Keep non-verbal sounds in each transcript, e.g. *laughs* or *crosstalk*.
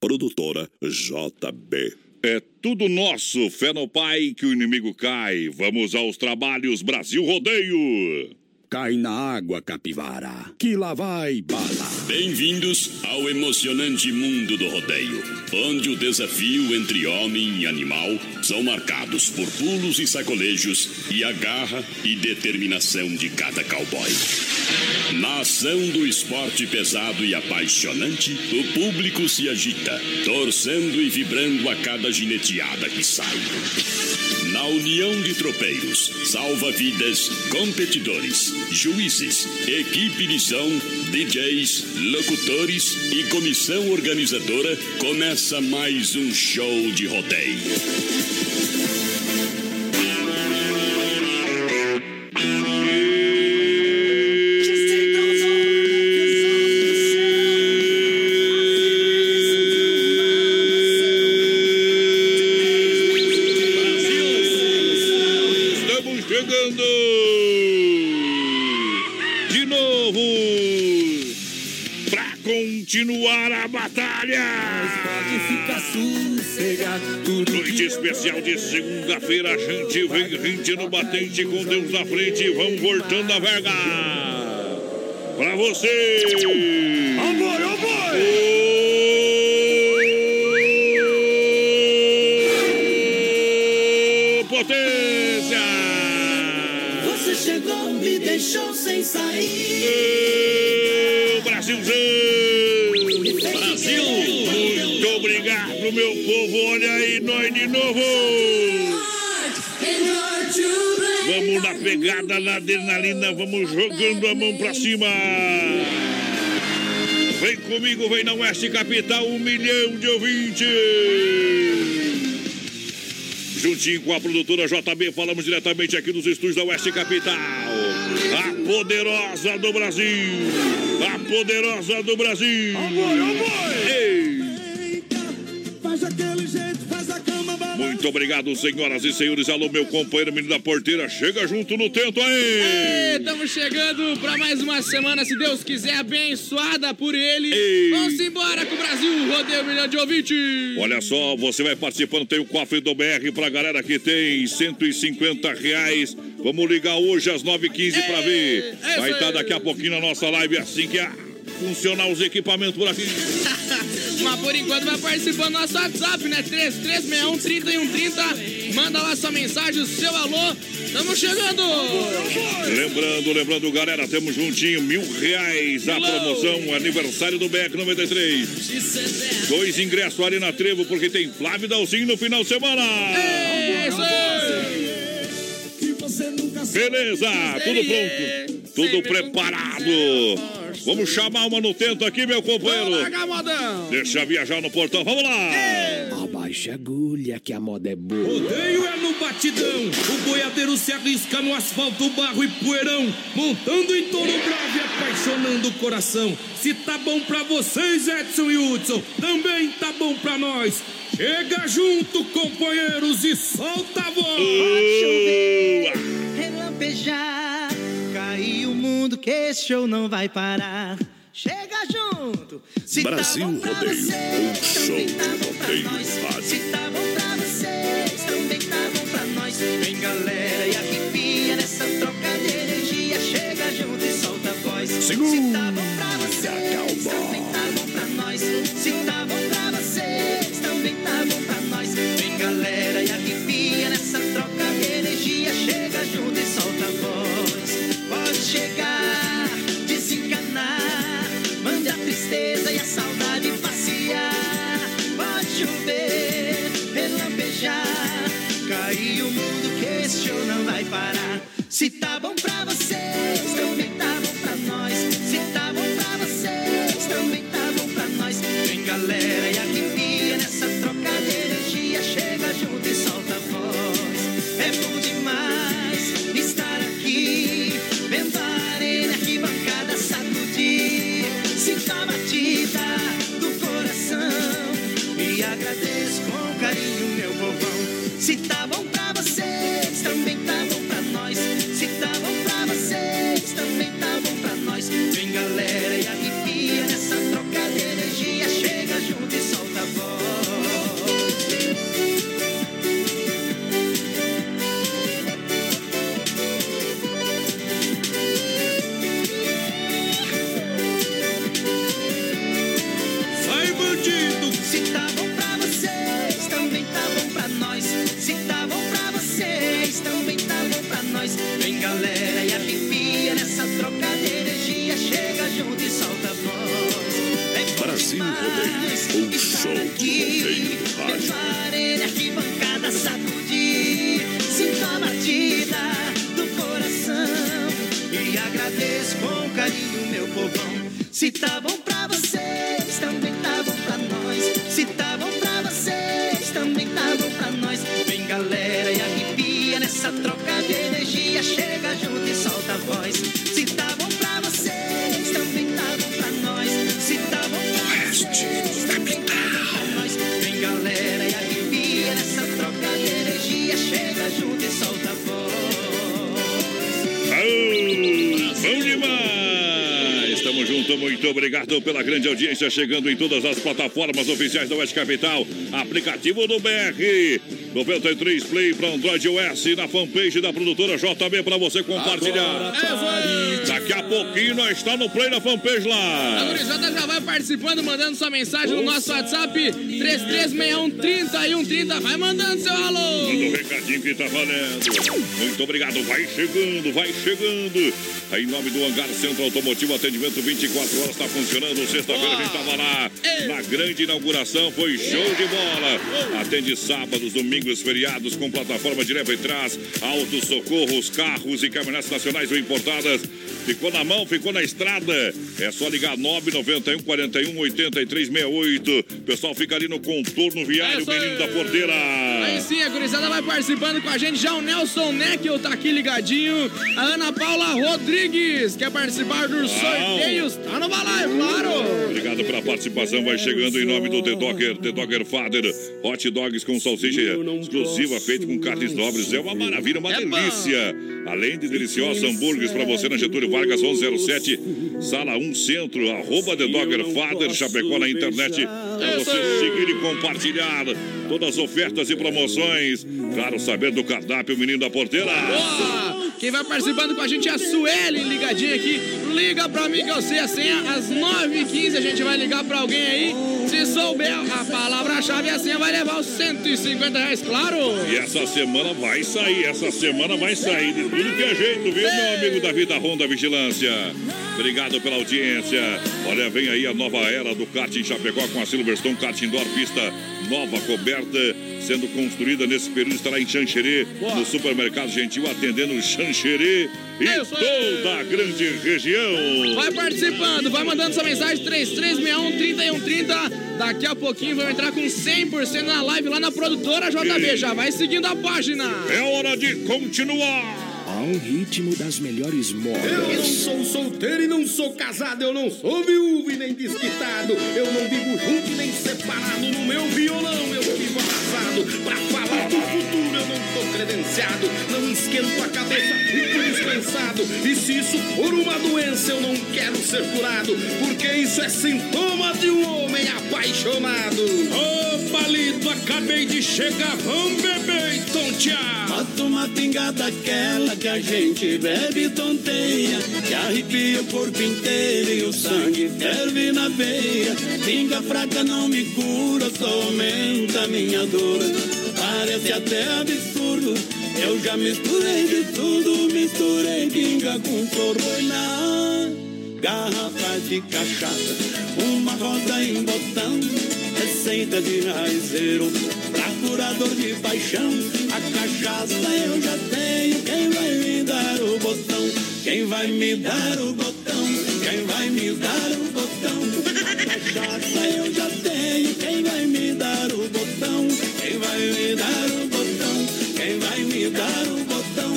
Produtora JB. É tudo nosso, fé no pai que o inimigo cai. Vamos aos trabalhos Brasil Rodeio. Cai na água, capivara, que lá vai bala. Bem-vindos ao emocionante mundo do rodeio, onde o desafio entre homem e animal são marcados por pulos e sacolejos e a garra e determinação de cada cowboy. Na ação do esporte pesado e apaixonante, o público se agita, torcendo e vibrando a cada gineteada que sai. União de tropeiros, salva-vidas, competidores, juízes, equipe de som, DJs, locutores e comissão organizadora, começa mais um show de rodeio. Especial de segunda-feira, a gente vem rente no batente com Deus na frente e vamos voltando a verga. Pra você! Amor, amor! Potência! Você chegou, me deixou sem sair. De novo! Vamos na pegada, na adrenalina, vamos jogando a mão pra cima. Vem comigo, vem na Oeste Capital, um milhão de ouvintes. Juntinho com a produtora JB, falamos diretamente aqui dos estúdios da Oeste Capital. A poderosa do Brasil. A poderosa do Brasil. Ei. Muito obrigado, senhoras e senhores. Alô, meu companheiro, menino da porteira. Chega junto no tento aí. Estamos chegando para mais uma semana, se Deus quiser, abençoada por ele. Ei. Vamos embora com o Brasil, rodeio um milhão de ouvintes. Olha só, você vai participando, tem o cofre do BR pra galera que tem 150 reais. Vamos ligar hoje às 9h15 pra ver. é Vai estar aí. daqui a pouquinho na nossa live assim que a- funcionar os equipamentos por aqui. *laughs* Mas por enquanto vai participando do nosso WhatsApp, né? 3361 3130. Manda lá sua mensagem, o seu alô. Estamos chegando. Lembrando, lembrando, galera, temos juntinho mil reais a promoção, aniversário do BR 93. Dois ingressos ali na Trevo, porque tem Flávio Dalcinho no final de semana. É isso aí. Beleza, tudo pronto, tudo preparado. Vamos chamar uma no tento aqui, meu Vamos companheiro. Deixa viajar no portão, vamos lá. Abaixa a agulha que a moda é boa. Rodeio é no batidão, o boiadeiro se arrisca no asfalto, barro e poeirão, montando em touro bravo e apaixonando o coração. Se tá bom pra vocês, Edson e Hudson, também tá bom pra nós. Chega junto, companheiros, e solta a voz. relampejar. Que esse show não vai parar. Chega junto. Se Brasil tá bom pra Rodeio, vocês, um show também tá de bom pra rodeio nós. rádio. Se tá bom pra vocês, também tá bom pra nós. Vem galera e arrepia nessa troca de energia. Chega junto e solta a voz. Se tá bom parar. Se muito obrigado pela grande audiência, chegando em todas as plataformas oficiais da Oeste Capital, aplicativo do BR, 93 Play para Android OS, na fanpage da produtora JB para você compartilhar. Daqui a pouquinho nós está no Play na fanpage A lá. gurizada já vai participando, mandando sua mensagem no nosso WhatsApp 3361 Vai mandando seu alô. Manda um recadinho que tá valendo. Muito obrigado, vai chegando, vai chegando. Aí, em nome do Hangar Centro Automotivo, atendimento 24 horas, está funcionando. Sexta-feira a gente tava lá. Na grande inauguração, foi show de bola. Atende sábados, domingos, feriados, com plataforma de leva e trás, autos, socorros, carros e caminhonetes nacionais ou importadas. Ficou na mão, ficou na estrada. É só ligar 991 41 83 68. Pessoal, fica ali no contorno viário, Isso aí. menino da porteira. Aí sim, a gurizada vai participando com a gente. Já o Nelson Neckel tá aqui ligadinho. A Ana Paula Rodrigues quer participar dos sorteios. Tá no balaio, claro. Obrigado pela participação. Vai chegando em nome do The Dogger, The Dogger Father. Hot dogs com salsicha exclusiva, feito com carnes nobres. É uma maravilha, uma É bom. delícia. Além de deliciosos hambúrgueres para você na Getúlio Vargas 1107, sala 1 Centro, arroba The Dogger Father, Chapecó na internet. Para você seguir e compartilhar todas as ofertas e promoções. Claro, saber do cardápio, menino da porteira. Boa! Quem vai participando com a gente é a Sueli, ligadinha aqui. Liga pra mim que eu sei a senha. Às 9h15 a gente vai ligar pra alguém aí. Se souber a palavra-chave e a senha, vai levar os 150 reais, claro. E essa semana vai sair, essa semana vai sair de tudo que é jeito, viu, meu amigo da Vida Ronda Vigilância? Obrigado pela audiência. Olha, vem aí a nova era do kart em Chapecó com a Silverstone Kart Indoor, pista nova, coberta, sendo construída nesse período, estará em Xanxerê, no supermercado Gentil, atendendo Xanxerê e toda a grande região. Vai participando, vai mandando sua mensagem 3361-3130. Daqui a pouquinho vamos entrar com 100% na live lá na produtora JB. Já vai seguindo a página. É hora de continuar. Ao ritmo das melhores Eu não modas. sou solteiro e não sou casado, eu não sou viúvo e nem desquitado, eu não vivo junto e nem separado. No meu violão eu vivo arrasado. Pra falar do futuro eu não tô credenciado, não esquento a cabeça, fico dispensado. E se isso for uma doença, eu não quero ser curado, porque isso é sintoma de um homem apaixonado. Ô palito, acabei de chegar, vamos beber e tontear. Bota uma pingada aquela que a gente bebe e tonteia Que arrepia o corpo inteiro e o sangue ferve na veia. Pinga fraca não me cura, só aumenta minha dor. Parece até absurdo, eu já misturei de tudo Misturei pinga com na garrafa de cachaça Uma rosa em botão Receita de raizeiro curador de paixão A cachaça eu já tenho Quem vai me dar o botão? Quem vai me dar o botão? Quem vai me dar o botão? A cachaça eu já tenho Quem vai me dar o botão? Quem vai me dar o botão? Quem vai me dar o botão?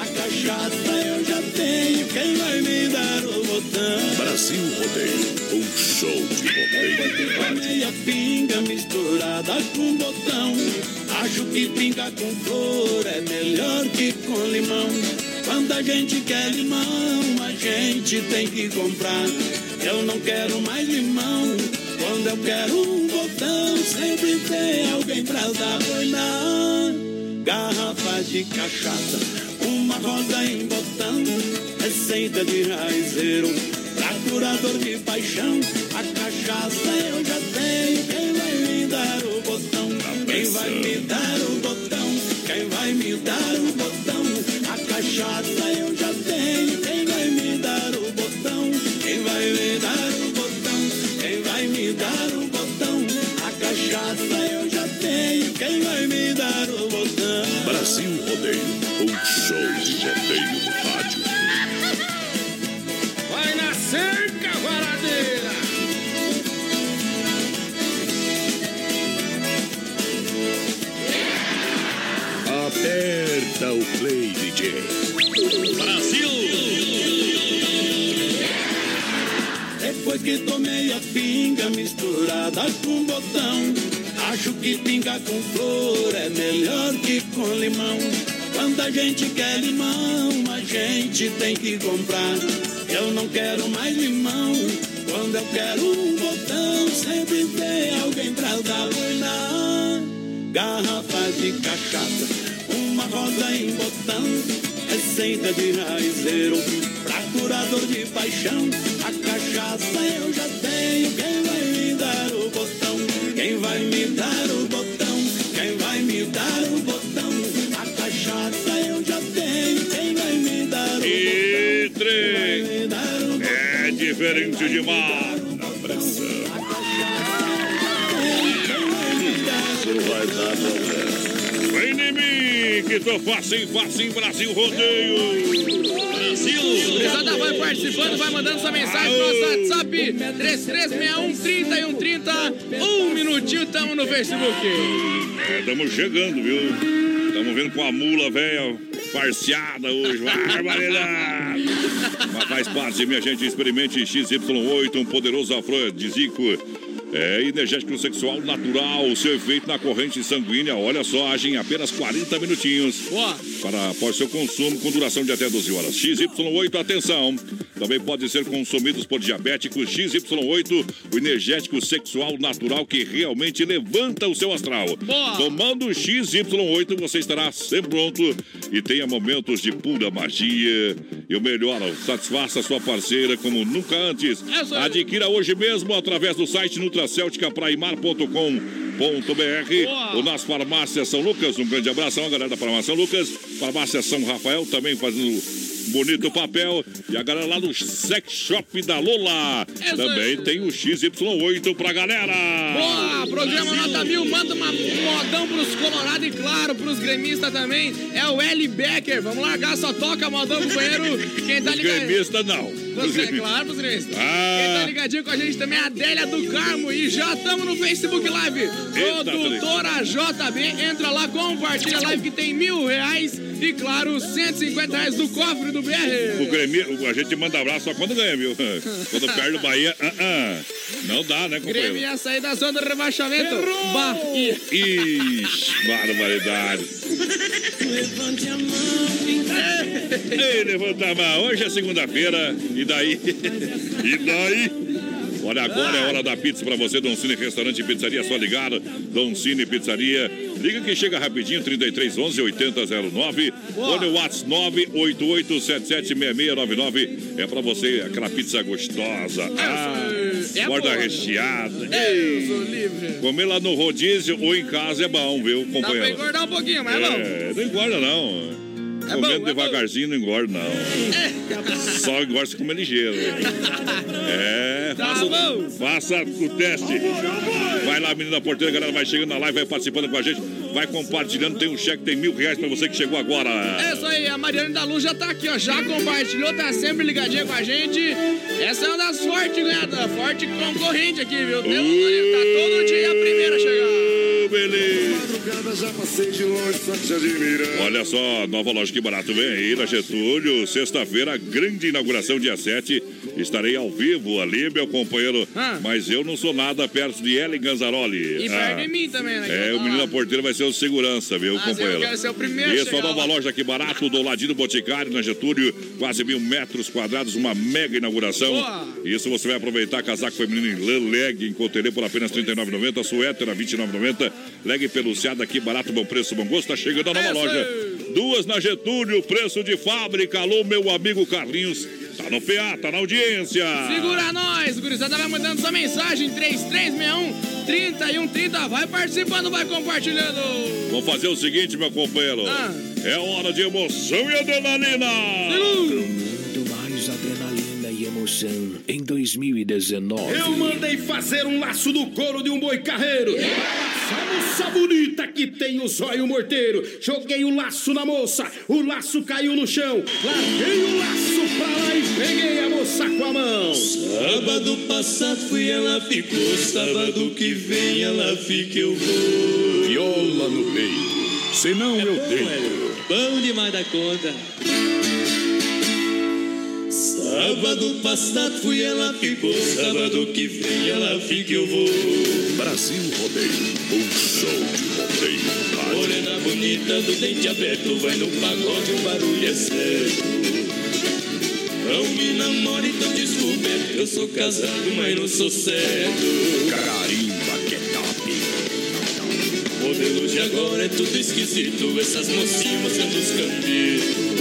A cachaça eu já tenho Quem vai me dar o botão? Brasil Rodeio, um show pinga misturada com botão. Acho que pinga com flor é melhor que com limão. Quando a gente quer limão, a gente tem que comprar. Eu não quero mais limão. Quando eu quero um botão, sempre tem alguém pra dar. Na garrafa de cachaça, uma rosa em botão, receita de raizeiro. Pra curador de paixão, a cachaça eu já botão? Que tomei a pinga misturada com botão, acho que pinga com flor é melhor que com limão. Quando a gente quer limão, a gente tem que comprar. Eu não quero mais limão. Quando eu quero um botão, sempre tem alguém pra dar na garrafa de cachaça, uma rosa em botão, receita de raizeiro, pra curador de paixão. Diferente demais. Na pressão. Isso vai dar problema. Vem em mim, que tô facinho, facinho, Brasil Rodeio. Brasil! Gurizada vai participando, vai mandando sua mensagem no nosso WhatsApp 3361 3130. Um minutinho, tamo no Facebook. Estamos chegando, viu? Estamos vendo com a mula velha farseada hoje. Barbaridade! Mas faz parte, minha gente. Experimente XY8, um poderoso afrodisíaco. É energético sexual natural. Seu efeito na corrente sanguínea, olha só, age em apenas 40 minutinhos. Boa. Para após seu consumo com duração de até 12 horas. XY8, atenção. Também pode ser consumidos por diabéticos. XY8, o energético sexual natural que realmente levanta o seu astral. Boa. Tomando o XY8, você estará sempre pronto e tenha momentos de pura magia. E o melhor, satisfaça sua parceira como nunca antes. Aí. Adquira hoje mesmo através do site nutracelticapraimar.com.br Boa. ou nas farmácias São Lucas. Um grande abraço a galera da farmácia São Lucas. Farmácia São Rafael também fazendo bonito papel. E a galera lá do Sex Shop da Lola. Isso Também tem o XY8 pra galera. Boa! Programa Nota Mil, manda uma modão pros colorados e claro, pros gremistas também. É o L. Becker. Vamos largar, só toca modão pro banheiro. Quem tá ligado? gremistas não. Você, gremistas. claro, pros gremistas. Ah. Quem tá ligadinho com a gente também é a Adélia do Carmo. E já estamos no Facebook Live. Produtora JB. Entra lá, compartilha a live que tem mil reais. E claro, 150 reais do cofre do O BR. Grêmio, a gente manda abraço só quando ganha, viu? *laughs* Quando perde o Bahia, ah, ah. não dá, né, Grêmio companheiro? ia sair da zona do rebaixamento. Bahia. Ixi, barbaridade. Levante a mão, Ei, levanta a mão. Hoje é segunda-feira. E daí? E daí? Olha, agora é hora da pizza pra você, Don Cine Restaurante e Pizzaria. Só ligar, Don Cine Pizzaria. Liga que chega rapidinho, 3311 8009. Olha o WhatsApp 988776699. É pra você aquela pizza gostosa. Ah, É borda boa. recheada. Eu sou livre. Comer lá no rodízio ou em casa é bom, viu, Dá pra companheiro? engordar um pouquinho, mas é bom. É, não engorda não. É Comendo é devagarzinho não engorda não. Só engorda se comer ligeiro. É, Tá faça, bom. faça o teste. Vai lá, menina porteira, a galera vai chegando na live, vai participando com a gente, vai compartilhando. Tem um cheque, tem mil reais pra você que chegou agora. É isso aí, a Mariane da Luz já tá aqui, ó. Já compartilhou, tá sempre ligadinha com a gente. Essa é uma das fortes ganhadas, forte concorrente aqui, viu? Deus tá todo dia a primeira a chegar. Ô, beleza. Madrugada já passei de longe, só te admirando. Olha só, nova loja que barato vem aí na Getúlio. Sexta-feira, grande inauguração, dia 7. Estarei ao vivo ali, meu companheiro. Ah. Mas eu não sou nada perto de Ellen Ganzaroli. E Ah. perto de mim também, né? É, eu o menino da porteira vai ser o segurança, viu, Mas eu companheiro? quero ser o primeiro a Isso, a chegar nova lá. loja aqui barato, do ladinho do Boticário, na Getúlio, quase mil metros quadrados, uma mega inauguração. Boa. Isso você vai aproveitar, casaco feminino em lã, leg, em cotelê por apenas R$ 39,90, suéter a R$ 29,90, leg peluciado aqui, barato, bom preço, bom gosto, tá chegando a nova Essa loja. Duas na Getúlio, preço de fábrica, alô, meu amigo Carlinhos, tá no PA, tá na audiência. Segura nós, gurizada vai mandando sua mensagem 3361 3130. Vai participando, vai compartilhando. Vamos fazer o seguinte, meu companheiro. Ah. É hora de emoção e adrenalina. Muito emoção. em 2019. Eu mandei fazer um laço do couro de um boi carreiro. Pra moça bonita que tem o zóio morteiro. Joguei o laço na moça, o laço caiu no chão. Larguei o laço pra lá e peguei a moça com a mão. Sábado passado fui, ela ficou. Sábado que vem ela fica, eu vou. Viola no peito. Senão eu deito. Bom demais da conta. Sábado passado fui, ela ficou. Sábado que vem ela fica, eu vou. Brasil Rodeio. Um show de rodeio. Morena bonita do dente aberto, vai no pagode, o barulho é certo. Não me namore, então desculpe, eu sou casado, mas não sou certo. Carimba que é top. Modelo de agora é tudo esquisito, essas mocinhas mostrando os cambitos.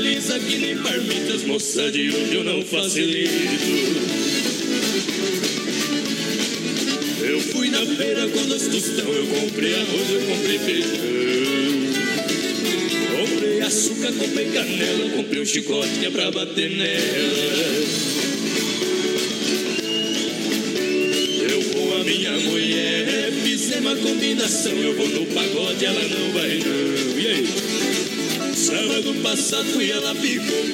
Lisas que nem parmitas, moça de hoje eu não facilito. Eu fui na feira com dois tostão, eu comprei arroz, eu comprei feijão. Comprei açúcar, comprei canela, comprei um chicote que é pra bater nela. Minha mulher, fizemos uma combinação, eu vou no pagode, ela não vai não. E aí? Sábado passado fui, ela ficou.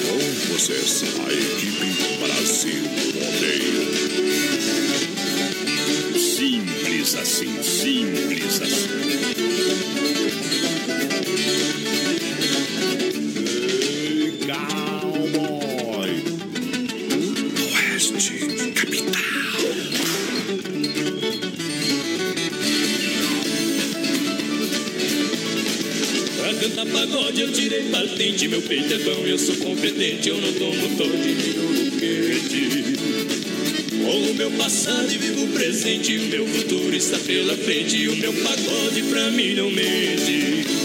Com vocês, a equipe Brasil Rodeio. Simples assim, simples assim. Cantar pagode eu tirei patente, meu peito é bom, eu sou competente, eu não tomo todo no quente. Com o meu passado e vivo presente, o meu futuro está pela frente, o meu pagode pra mim não mente.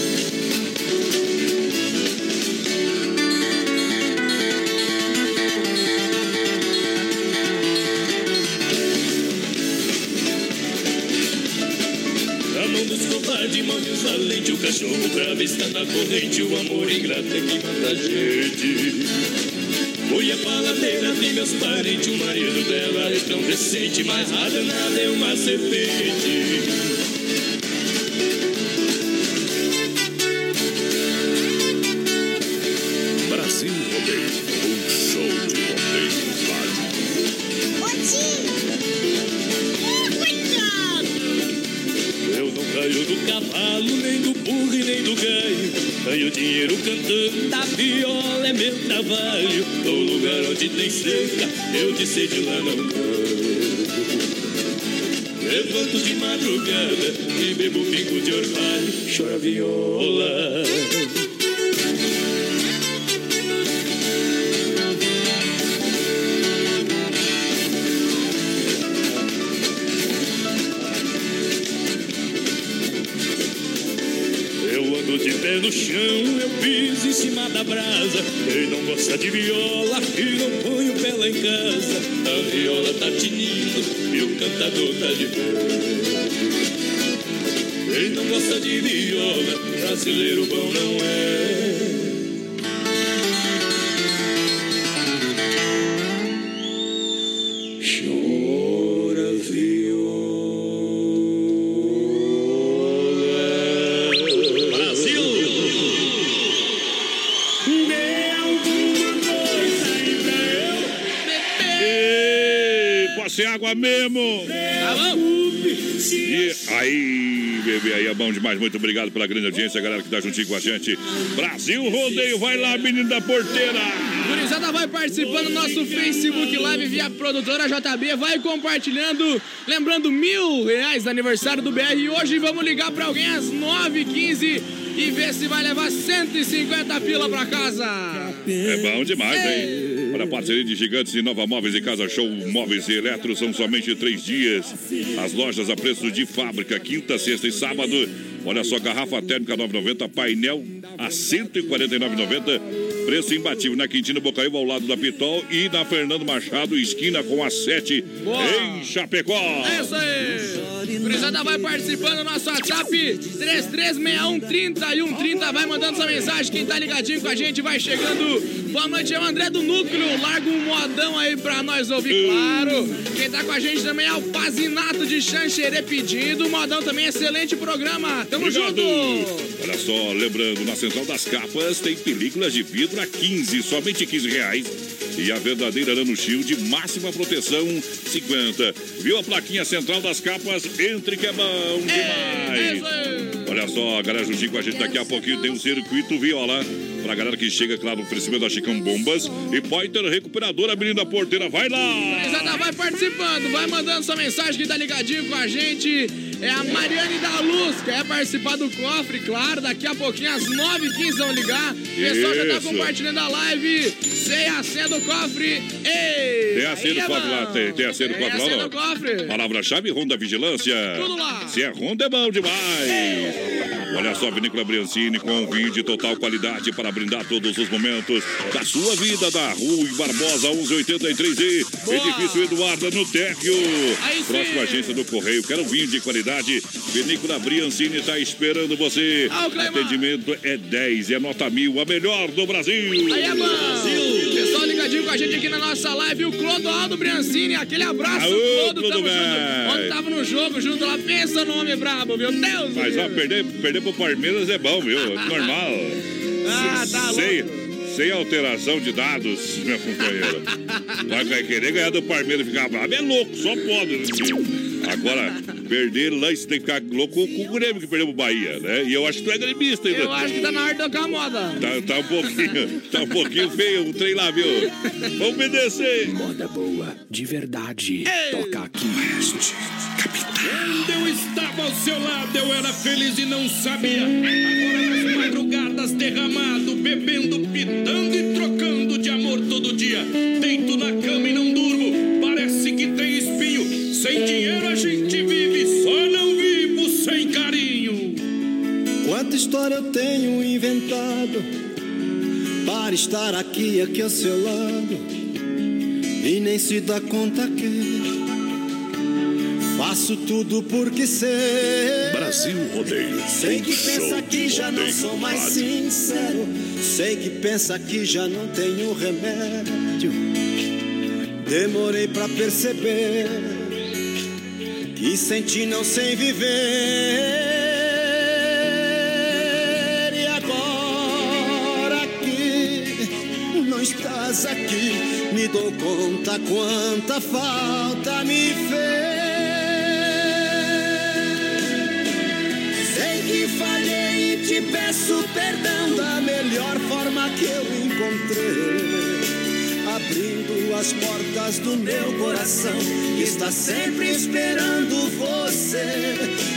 Valentes, o cachorro bravo está na corrente, o amor ingrato é que mata a gente. Fui a faladeira de meus parentes, o marido dela é tão decente, mas a danada é uma serpente. Orvalho, chora viola. Bom demais. Muito obrigado pela grande audiência, galera que tá juntinho com a gente. Brasil Rodeio, vai lá, menino da porteira. Gurizada vai participando do nosso Facebook Live via produtora JB, vai compartilhando. Lembrando, mil reais do aniversário do BR. E hoje vamos ligar pra alguém às 9h15 e ver se vai levar 150 pila pra casa. É bom demais, hein? Para a parceria de gigantes de Nova Móveis e Casa Show Móveis e Eletro, são somente três dias. As lojas a preço de fábrica, quinta, sexta e sábado. Olha só, garrafa térmica 9,90, painel a 149,90. Preço imbatível na Quintino Bocaiúva, ao lado da Pitol e na Fernando Machado, esquina com a 7 Boa. em Chapecó. É isso aí. Gurizada vai participando do nosso WhatsApp 336130 e 130. Vai mandando sua mensagem. Quem tá ligadinho com a gente vai chegando. Boa noite, é o André do Núcleo. Larga um modão aí pra nós ouvir, claro. Quem tá com a gente também é o Pazinato de Xanxerê pedindo. Modão também, excelente programa. Tamo Obrigado. junto. Olha só, lembrando, na Central das Capas tem películas de vidro a 15, somente 15 reais. E a verdadeira Nano Shield, máxima proteção, 50. Viu a plaquinha Central das Capas? Entre que é bom demais. Olha só, a galera juntinho com a gente daqui a pouquinho tem um circuito viola. Pra galera que chega, claro, oferecimento da Chicão Bombas e Pointer Recuperadora, Menina Porteira. Vai lá! Gurizada, vai participando, vai mandando sua mensagem que tá ligadinho com a gente. É a Mariane da Luz, quer participar do cofre, claro. Daqui a pouquinho, às 9h15 vão ligar. O pessoal já tá compartilhando a live. Senha do cofre. Ei! Tem a senha do cofre lá, tem, tem a senha do cofre lá, não? Palavra-chave, Ronda Vigilância. Tudo lá. Se é Ronda, é bom demais. Olha só, Vinícola Briancini com vinho de total qualidade para brindar todos os momentos da sua vida. Da Rua Barbosa 1183 e. Edifício Eduardo no Térreo. Próxima agência do Correio. Quero vinho de qualidade. Vinícola Briancini está esperando você. Atendimento é 10, é nota mil, a melhor do Brasil. Aí é bom! Ligadinho com a gente aqui na nossa live, o Clodoaldo Briancini. Aquele abraço, Aô, Clodo. Tamo Clodo, junto. véi. Ontem tava no jogo junto lá, pensa no homem brabo, meu Deus! Mas ó, perder, perder pro Palmeiras é bom, viu? É normal. *laughs* Ah, tá louco. sem alteração de dados, minha companheira. Vai, vai querer ganhar do Palmeiras e ficar bravo. É louco, só pode. Agora, perder lá, você tem que ficar louco com o Grêmio que perdeu pro Bahia, né? E eu acho que tu é gremista ainda. Eu acho que tá na hora de tocar a moda. Tá, tá um pouquinho, tá um pouquinho feio o trem lá, viu? Vamos obedecer. Moda boa, de verdade. Toca aqui. Quando eu estava ao seu lado, eu era feliz e não sabia. Agora nas madrugadas derramado, bebendo, pitando e trocando de amor todo dia. Deito na cama e não durmo, parece que tem. Sem dinheiro a gente vive, só não vivo sem carinho. Quanta história eu tenho inventado para estar aqui, aqui ao seu lado e nem se dá conta que faço tudo porque sei. Brasil Rodeio. Sei que pensa que já não sou mais sincero. Sei que pensa que já não tenho remédio. Demorei pra perceber que sem ti não sei viver. E agora que não estás aqui, me dou conta quanta falta me fez. Sei que falhei e te peço perdão da melhor forma que eu encontrei. As portas do meu coração, que está sempre esperando você.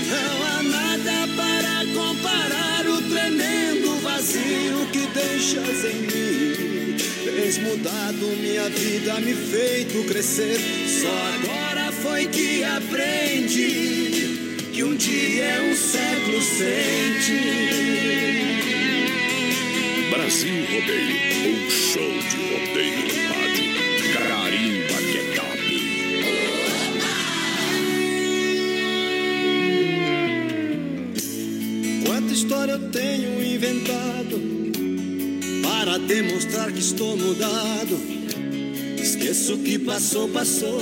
Não há nada para comparar o tremendo vazio que deixas em mim. Tens mudado minha vida, me feito crescer. Só agora foi que aprendi que um dia é um século sem ti. Brasil Rodeio. Um show de rodeio para demonstrar que estou mudado. Esqueço que passou, passou.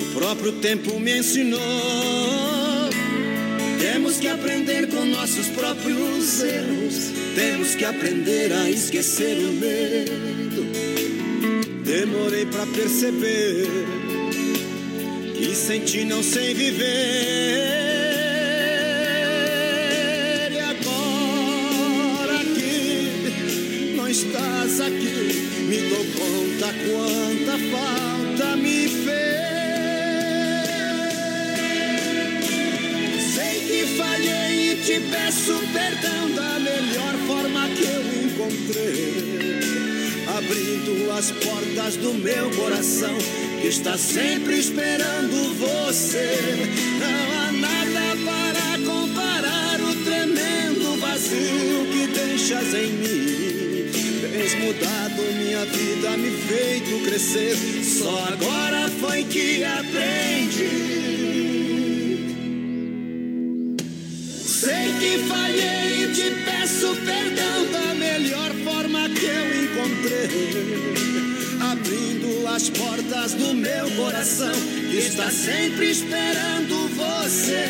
O próprio tempo me ensinou. Temos que aprender com nossos próprios erros. Temos que aprender a esquecer o medo. Demorei pra perceber que sem ti não sei viver. Quanta falta me fez. Sei que falhei e te peço perdão da melhor forma que eu encontrei. Abrindo as portas do meu coração, que está sempre esperando você. Não há nada para comparar o tremendo vazio que deixas em mim. Tens mudado minha vida me feito crescer. Só agora foi que aprendi. Sei que falhei e te peço perdão da melhor forma que eu encontrei. Abrindo as portas do meu coração, que está sempre esperando você.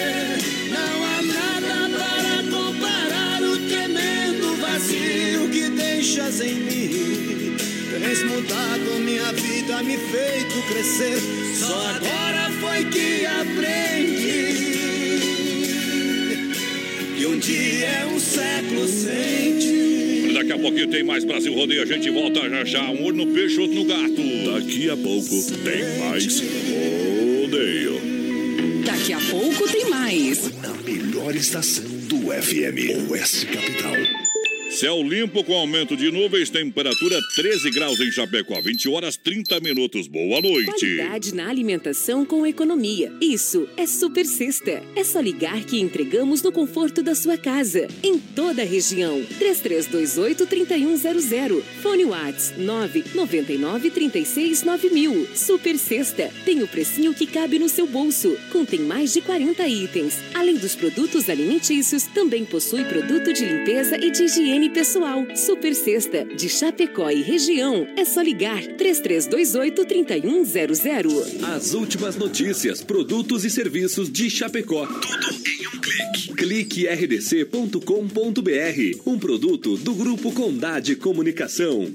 Não há nada para comparar o tremendo vazio que deixas em mim. Mudado minha vida, me feito crescer. Só agora foi que aprendi que um dia é um século sem ti. Daqui a pouquinho tem mais Brasil Rodeio. A gente volta já já. Um olho no peixe, outro no gato. Daqui a pouco tem mais rodeio. Daqui a pouco tem mais. Na melhor estação do FM, Oeste Capital. Céu limpo com aumento de nuvens, temperatura 13 graus em Chapecó, 20 horas 30 minutos. Boa noite. Qualidade na alimentação com economia. Isso é Super Sexta. É só ligar que entregamos no conforto da sua casa, em toda a região. 3328-3100. Fone Whats 999-369000. Super Sexta. Tem o precinho que cabe no seu bolso. Contém mais de 40 itens. Além dos produtos alimentícios, também possui produto de limpeza e de higiene pessoal. Super Sexta. De Chapecó e região. É só ligar 3328-3100. As últimas notícias, produtos e serviços de Chapecó. Tudo em um clique. Clique rdc.com.br. Um produto do Grupo Condade Comunicação.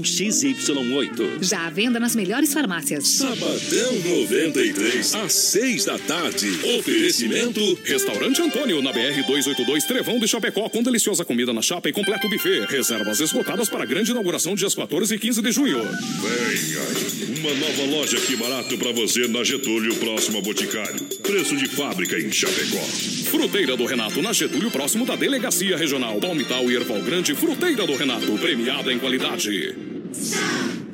XY8. Já à venda nas melhores farmácias. Sabadão 93, às 6 da tarde. Oferecimento Restaurante Antônio, na BR 282, Trevão de Chapecó, com deliciosa comida na chapa e completo buffet. Reservas esgotadas para a grande inauguração dias 14 e 15 de junho. Venha, uma nova loja aqui barato pra você na Getúlio, próximo a Boticário. Preço de fábrica em Chapecó. Fruteira do Renato, na Getúlio, próximo da Delegacia Regional. Palmital e Erval Grande, Fruteira do Renato, premiada em qualidade.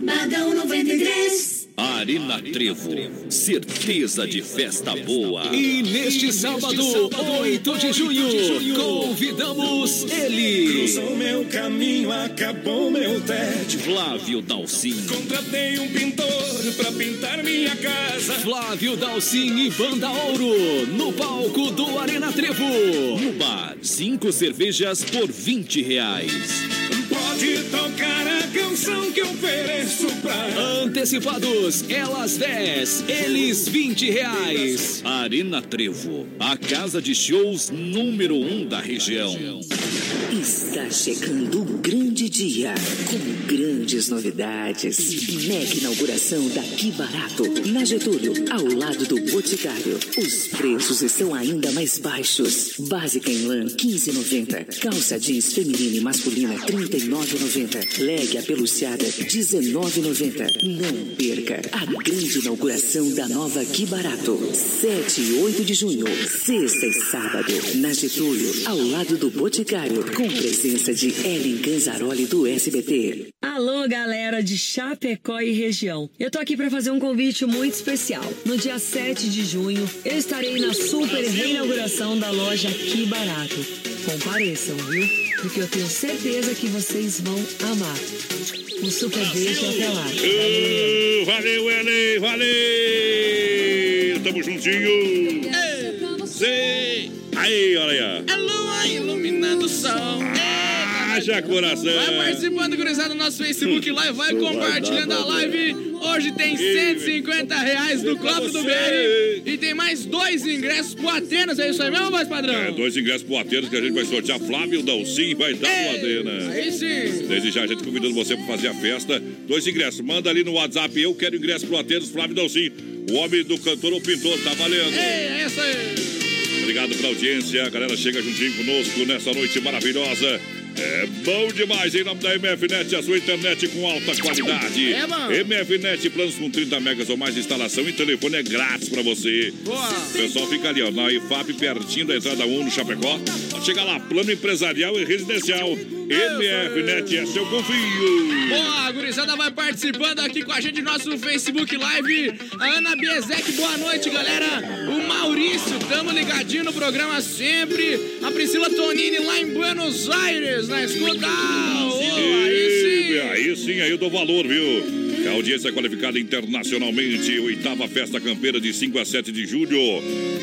Badão 93. Arena Trevo, certeza de festa boa. E neste sábado, 8 de junho, convidamos ele. Cruzou meu caminho, acabou meu tédio. Flávio Dalcin. Contratei um pintor pra pintar minha casa. Flávio Dalcin e Banda Ouro, no palco do Arena Trevo. No bar, cinco cervejas por 20 reais. Pode tocar a canção que eu ofereço pra Antecipados, elas 10, eles 20 reais. Arena Trevo, a casa de shows número um da região. Está chegando o grande dia, com grandes novidades. Mega inauguração daqui barato, na Getúlio, ao lado do Boticário. Os preços estão ainda mais baixos. Básica em lã, 15,90. Calça jeans feminina e masculina, 39,90. Leg apeluciada, 19,90. Não perca a grande inauguração da nova Aqui Barato. 7 e 8 de junho, sexta e sábado, na Getúlio, ao lado do Boticário, com presença de Ellen Ganzaroli do SBT. Alô, galera de Chapecó e região. Eu tô aqui para fazer um convite muito especial. No dia 7 de junho, eu estarei na super reinauguração da loja Aqui Barato. Compareçam, viu? Porque eu tenho certeza que vocês vão amar. Um super beijo e até lá. Valeu, Ellen, valeu! Tamo juntinho! Sei! Aí, olha aí! É lua iluminando o sol. Haja coração! Vai participando, gurizada, do nosso Facebook Live, vai compartilhando a live. Hoje tem 150 reais do Copo do BR e tem mais dois ingressos pro Atenas. É isso aí mesmo, voz padrão? É, dois ingressos pro Atenas que a gente vai sortear. Flávio Dalcin vai estar no Atenas. Aí sim. Desde já a gente convidando você para fazer a festa. Dois ingressos. Manda ali no WhatsApp. Eu quero ingresso pro Atenas, Flávio Dalcin. O homem do cantor ou pintor, tá valendo. Ei, é isso aí. Obrigado pela audiência. A galera chega juntinho conosco nessa noite maravilhosa. É bom demais, em nome da MFNet, a sua internet com alta qualidade. É, mano. MFNet, planos com 30 megas ou mais de instalação e telefone é grátis pra você. Boa. O pessoal fica ali, ó, na IFAP, pertinho da entrada 1 no Chapecó. Chega lá, plano empresarial e residencial. MFNet é seu confio. Boa, a gurizada vai participando aqui com a gente no nosso Facebook Live. A Ana Biezek, boa noite, galera. O Maurício, tamo ligadinho no programa sempre. A Priscila Tonini lá em Buenos Aires, na escuta. Oh, aí sim. Aí sim, aí eu dou valor, viu? A audiência qualificada internacionalmente, oitava festa campeira de 5 a 7 de julho.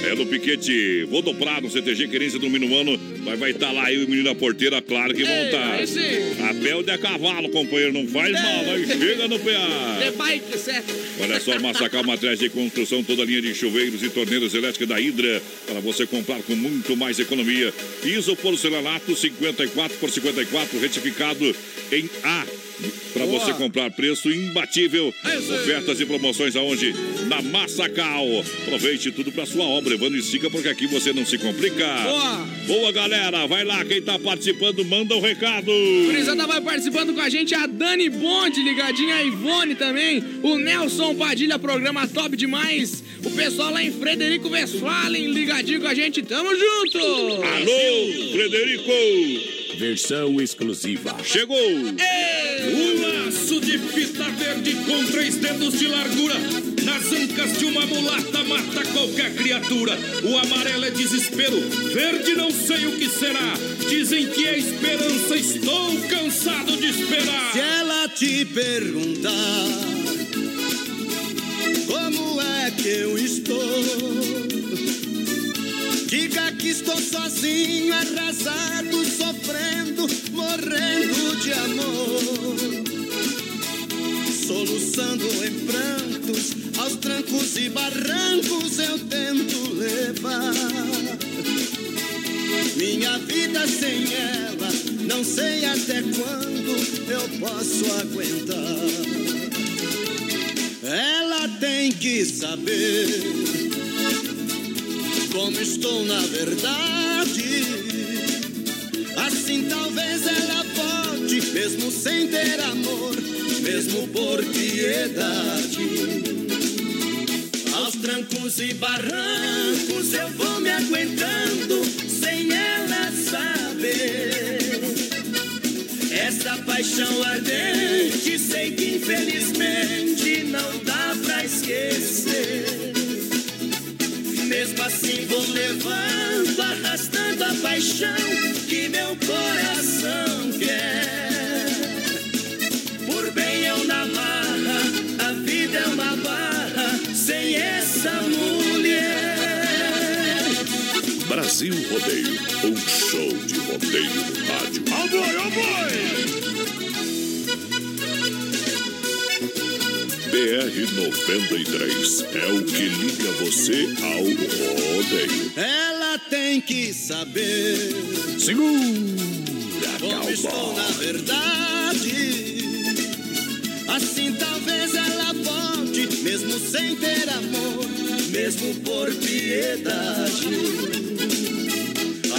É no Piquete Vodoprado, CTG Querência do Minuano. Vai vai estar lá eu e o menino da porteira, claro que vão estar. sim. A pé de a cavalo, companheiro, não faz mal, aí chega no PA. The bike, certo? Olha só, Massacal Materiais de Construção, toda a linha de chuveiros e torneiras elétricas da Hidra, para você comprar com muito mais economia. Piso porcelanato 54 por 54, retificado em A. Para você comprar preço imbatível. aí. Ofertas e promoções aonde? Na Massacal. Aproveite tudo para sua obra, Evandro e siga, porque aqui você não se complica. Boa. Boa, galera. Vai lá, quem tá participando, manda um recado. Gurizada vai participando com a gente, a Dani Bonde ligadinha, a Ivone também, o Nelson Padilha, programa top demais. O pessoal lá em Frederico Westphalen ligadinho com a gente, tamo junto! Alô, Frederico. Versão exclusiva. Chegou. Um laço de fita verde com três dedos de largura. Nas ancas de uma mulata mata qualquer criatura. O amarelo é desespero, verde não sei o que será. Dizem que é esperança, estou cansado de esperar. Se ela te perguntar como é que eu estou, diga que estou sozinho, arrasado, sofrendo, morrendo de amor. Soluçando em prantos, aos trancos e barrancos eu tento levar. Minha vida sem ela, não sei até quando eu posso aguentar. Ela tem que saber como estou na verdade. Assim talvez ela pode, mesmo sem ter amor, mesmo por piedade. Aos trancos e barrancos eu vou me aguentando sem ela saber. Essa paixão ardente sei que infelizmente não dá pra esquecer. Mesmo assim vou levando, arrastando a paixão que meu coração quer. Por bem eu na marra, a vida é uma barra sem essa mulher. Brasil Rodeio, um show de rodeio no rádio. Oh boy! BR-93 é o que liga você ao rodeio. Ela tem que saber Segura, como estou na verdade. Assim talvez ela pode, mesmo sem ter amor, mesmo por piedade.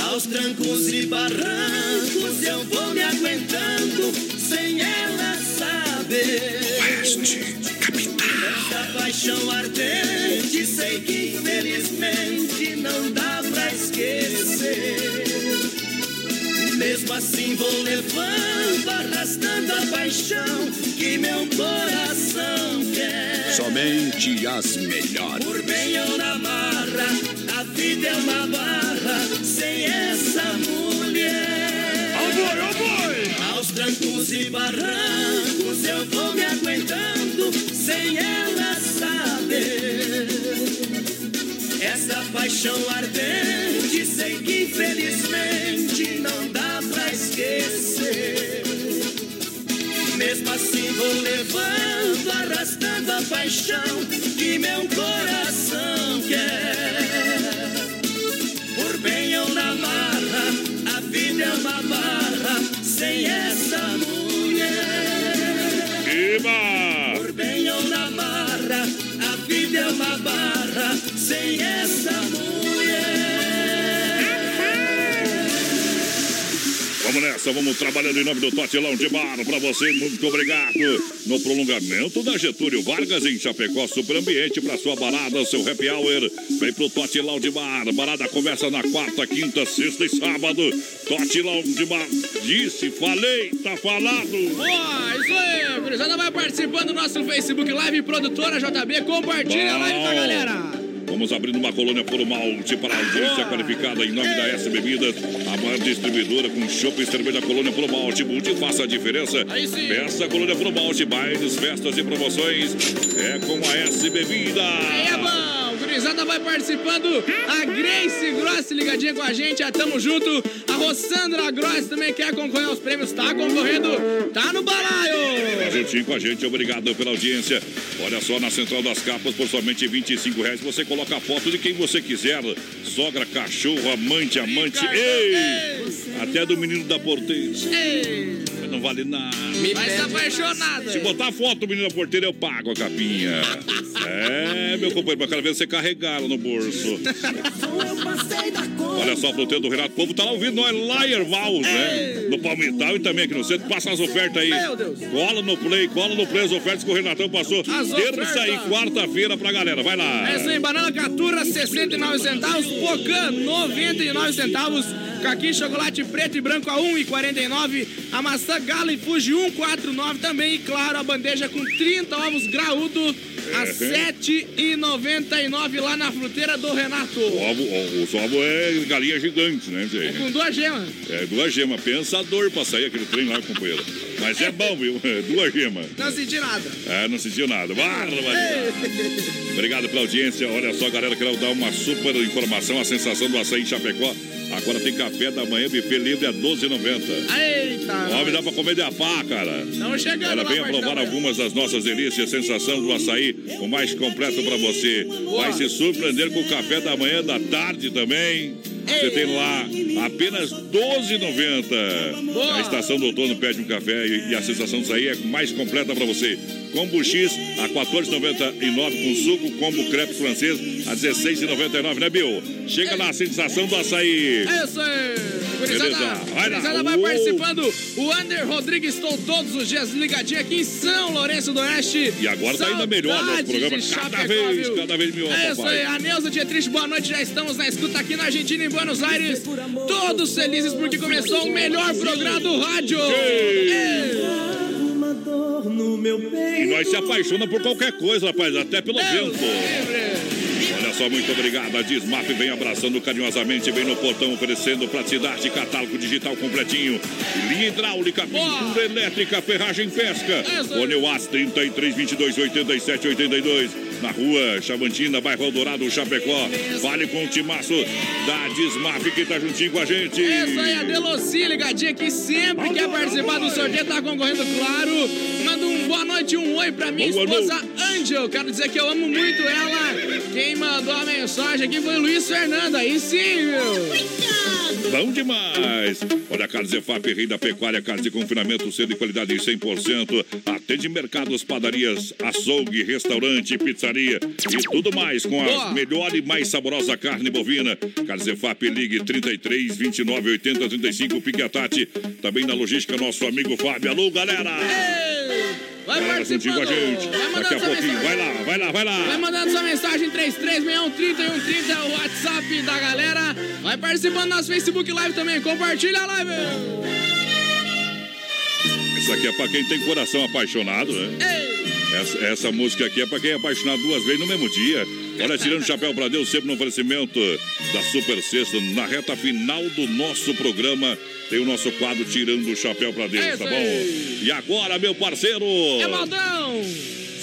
Aos trancos e barrancos eu vou me aguentando sem ela saber. Oeste, capital. Essa paixão ardente sei que infelizmente não dá pra esquecer. Mesmo assim vou levando, arrastando a paixão que meu coração quer. Somente as melhores. Por bem ou na marra, a vida é uma barra sem essa mulher. Trancos e barrancos eu vou me aguentando sem ela saber. Essa paixão ardente, sei que infelizmente não dá pra esquecer. Mesmo assim vou levando, arrastando a paixão que meu coração quer. Por bem ou na marra, a vida é uma barra sem essa mulher. Eba! Por bem ou na marra, a vida é uma barra sem essa mulher. Vamos nessa, vamos trabalhando em nome do Tote Lounge Bar pra você, muito obrigado. No prolongamento da Getúlio Vargas em Chapecó, super ambiente pra sua balada, seu happy hour. Vem pro Tote Lounge Bar, balada começa na quarta, quinta, sexta e sábado. Tote Lounge Bar, disse, falei, tá falado. Boa, isso aí, gurizada vai participando do nosso Facebook Live, produtora JB, compartilha a live com a galera. Vamos abrindo uma colônia por malte para a audiência qualificada em nome da S Bebidas, a maior distribuidora com chopp e cerveja colônia por malte. Mude faça a diferença. Peça colônia por malte, bailes, festas e promoções. É com a S Bebida. Gurizada vai participando. A Grace Gross ligadinha com a gente, a tamo junto. A Rossandra Gross também quer concorrer aos prêmios, tá concorrendo, tá no balaio. Tá juntinho com a gente, obrigado pela audiência. Olha só, na Central das Capas, por somente 25 reais, você coloca a foto de quem você quiser. Sogra, cachorro, amante, amante. Ei! Até do menino da porteira. Ei, Não vale nada. vai se apaixonada. Se botar foto do menino da porteira, eu pago a capinha. *laughs* É, meu companheiro, quero ver você carregar ela no bolso. Olha só, fruteiro do Renato Povo tá lá ouvindo nós, Liar Vals, né? No Palmital e também aqui no centro. Passa as ofertas aí. Meu Deus. Cola no play, cola no play as ofertas que o Renatão passou. As Terça e quarta-feira pra galera. Vai lá. É isso aí, banana caturra, 69 centavos, pocã, 99 centavos, caqui chocolate preto e branco a 1,49, a maçã gala e fuji 1,49 também, e claro, a bandeja com 30 ovos graúdo a 7,99 lá na fruteira do Renato. O ovo, o, os ovos é galinha gigante, né, É com duas gemas. É duas gemas. Pensa a dor pra sair aquele trem lá, companheiro. Mas é bom, viu? É duas gemas. Não senti nada. É, não sentiu nada. Barbaridade. Obrigado pela audiência. Olha só, galera, quero dar uma super informação. A sensação do açaí em Chapecó. Agora tem café da manhã, buffet livre a 12,90. Eita! Homem, dá pra comer de a pá, cara. Estamos chegando Olha, venha da provar algumas das nossas delícias. Sensação do açaí, o mais completo pra você. Vai se surpreender com o café da manhã, da tarde também. Você tem lá apenas R$ 12,90. A estação do outono pede um café e, a sensação do açaí é mais completa pra você. Combo X a R$ 14,99 com suco, combo crepe francês a R$ 16,99, né, Bill? Chega na sensação do açaí. É isso aí! Gurizada, Beleza, vai lá. gurizada vai Uou. participando. O Ander Rodrigues estou todos os dias ligadinho aqui em São Lourenço do Oeste. E agora tá ainda melhor nosso Saudades programa. Cada Chapecó, vez, viu? cada vez melhor, É isso papai. aí, a Neuza Dietrich, boa noite. Já estamos na escuta aqui na Argentina, em Buenos Aires. Todos felizes porque começou o melhor programa do rádio. E nós se apaixona por qualquer coisa, rapaz, até pelo vento. Olha só, muito obrigado. A Dismap vem abraçando carinhosamente, vem no portão oferecendo praticidade, catálogo digital completinho, linha hidráulica, pintura elétrica, ferragem pesca. Fone UAS 33 22 87 82. Na rua Chavantina, bairro Eldorado, Chapecó. Fale com o timaço da Dismap que tá juntinho com a gente. É isso aí, a Deloci ligadinha aqui sempre quer participar do sorteio, tá concorrendo, claro. Manda um boa noite e um oi pra minha Boa esposa Angel. Quero dizer que eu amo muito ela. Quem mandou a mensagem aqui foi o Luiz Fernando. Aí sim, viu? Bom demais! Olha, Carnes EFAP, rei da pecuária, carnes de confinamento, selo e qualidade 100%. Atende mercados, padarias, açougue, restaurante, pizzaria e tudo mais com a melhor e mais saborosa carne bovina. Carnes EFAP, ligue 33 29 80 35, Pique a Tati. Também na logística, nosso amigo Fábio. Alô, galera! Vai juntinho com a participando. gente. Vai mandando Daqui a sua pouquinho. Vai mensagem. lá, vai lá, vai lá. Vai mandando sua mensagem 3361 e 130 é o WhatsApp da galera. Vai participando do nosso Facebook Live também. Compartilha a live. Isso aqui é pra quem tem coração apaixonado, né? Essa, essa música aqui é pra quem é apaixonado duas vezes no mesmo dia. Olha, tirando o chapéu pra Deus, sempre no oferecimento da Super Sexta. Na reta final do nosso programa, tem o nosso quadro Tirando o Chapéu pra Deus, É tá bom? E agora, meu parceiro? É modão.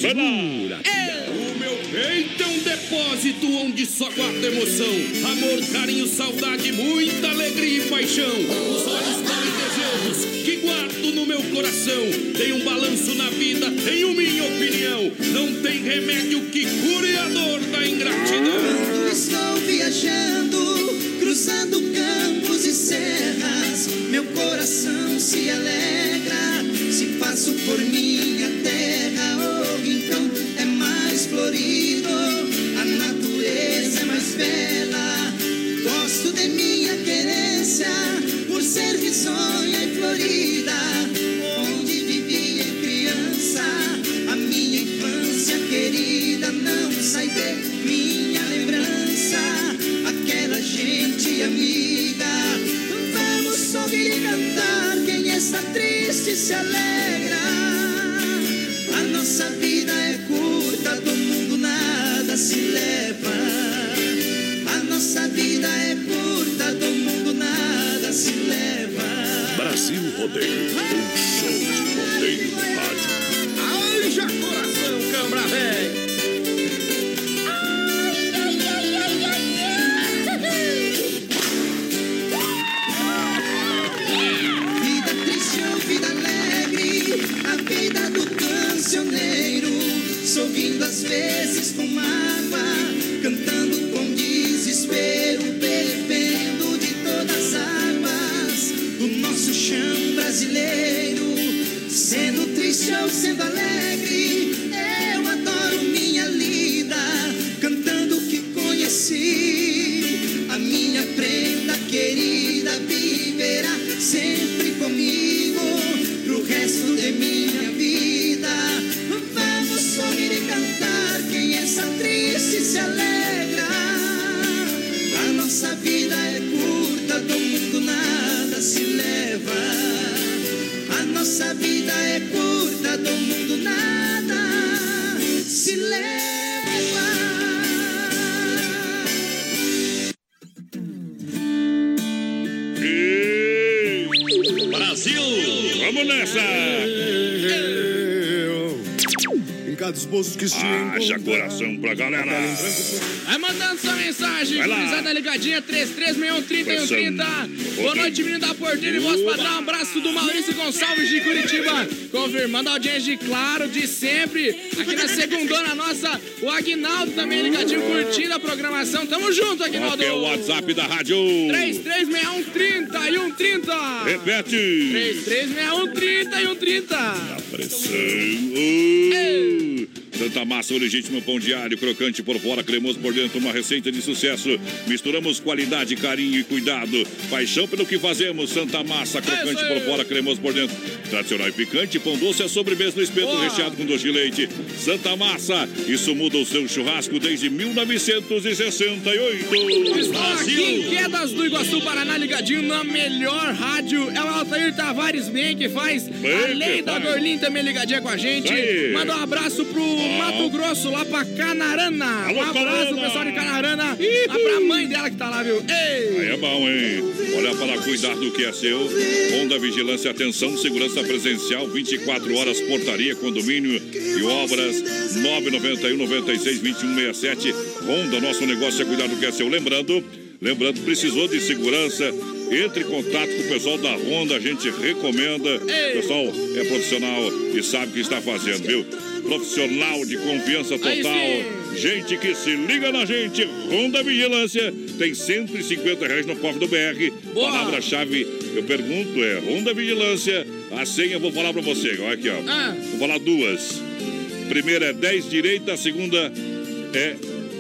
Vai lá. O meu peito é um depósito onde só guarda emoção. Amor, carinho, saudade, muita alegria e paixão. Os olhos colhem desejos guardo no meu coração. Tem um balanço na vida, tenho minha opinião. Não tem remédio que cure a dor da ingratidão. Quando estou viajando, cruzando campos e serras, meu coração se alegra. Se passo por minha terra, oh, então é mais florido. A natureza é mais bela. Gosto de minha querência, por ser risonha e florida. Onde vivia criança, a minha infância querida não sai de minha lembrança. Aquela gente amiga, vamos ouvir e cantar. Quem está triste se alegra. A nossa vida é Brasil Rodeio, um show de rodeio no rádio. Haja coração, cambra velho. Triste ou Esboço que se Haja coração pra galera! Vai mandando sua mensagem, Vai lá. ligadinha, 3361 Boa noite, menino da Porteira e voz padrão. Um abraço do Maurício Gonçalves de Curitiba. Confirmando a audiência de Claro, de sempre. Aqui na segundona nossa, o Agnaldo também ligadinho, curtindo a programação. Tamo junto, Agnaldo. é o WhatsApp da rádio? 336130 e 130. Repete! 336130 e 130. Pressão! Uh! Santa Massa, o legítimo pão diário, crocante por fora, cremoso por dentro, uma receita de sucesso. Misturamos qualidade, carinho e cuidado. Paixão pelo que fazemos. Santa Massa, crocante por fora, cremoso por dentro. Tradicional e picante, pão doce, a sobremesa no espeto Boa. recheado com doce de leite. Santa Massa, isso muda o seu churrasco desde 1968. Estou aqui em Quedas do Iguaçu, Paraná, ligadinho na melhor rádio. É o Altair Tavares bem que faz. Bem a que lei da faz. Dorlim também ligadinha com a gente. Manda um abraço pro Mato Grosso, lá pra Canarana. Alô, um abraço pessoal de Canarana. Lá pra mãe dela que tá lá, viu? Ei! Aí é bom, hein? Olha para cuidar do que é seu. Onda Vigilância, atenção, segurança presencial, 24 horas, portaria, condomínio e obras, 991 96 2167. Honda, nosso negócio é cuidar do que é seu. Lembrando, lembrando, precisou de segurança, entre em contato com o pessoal da Honda, a gente recomenda. O pessoal é profissional e sabe o que está fazendo, viu? Profissional de confiança total. Gente que se liga na gente, Honda Vigilância, tem 150 reais no cofre do BR. Palavra-chave, eu pergunto, é Honda Vigilância. A senha eu vou falar pra você, olha aqui, ó. Ah. Vou falar duas. Primeira é 10 direita, a segunda é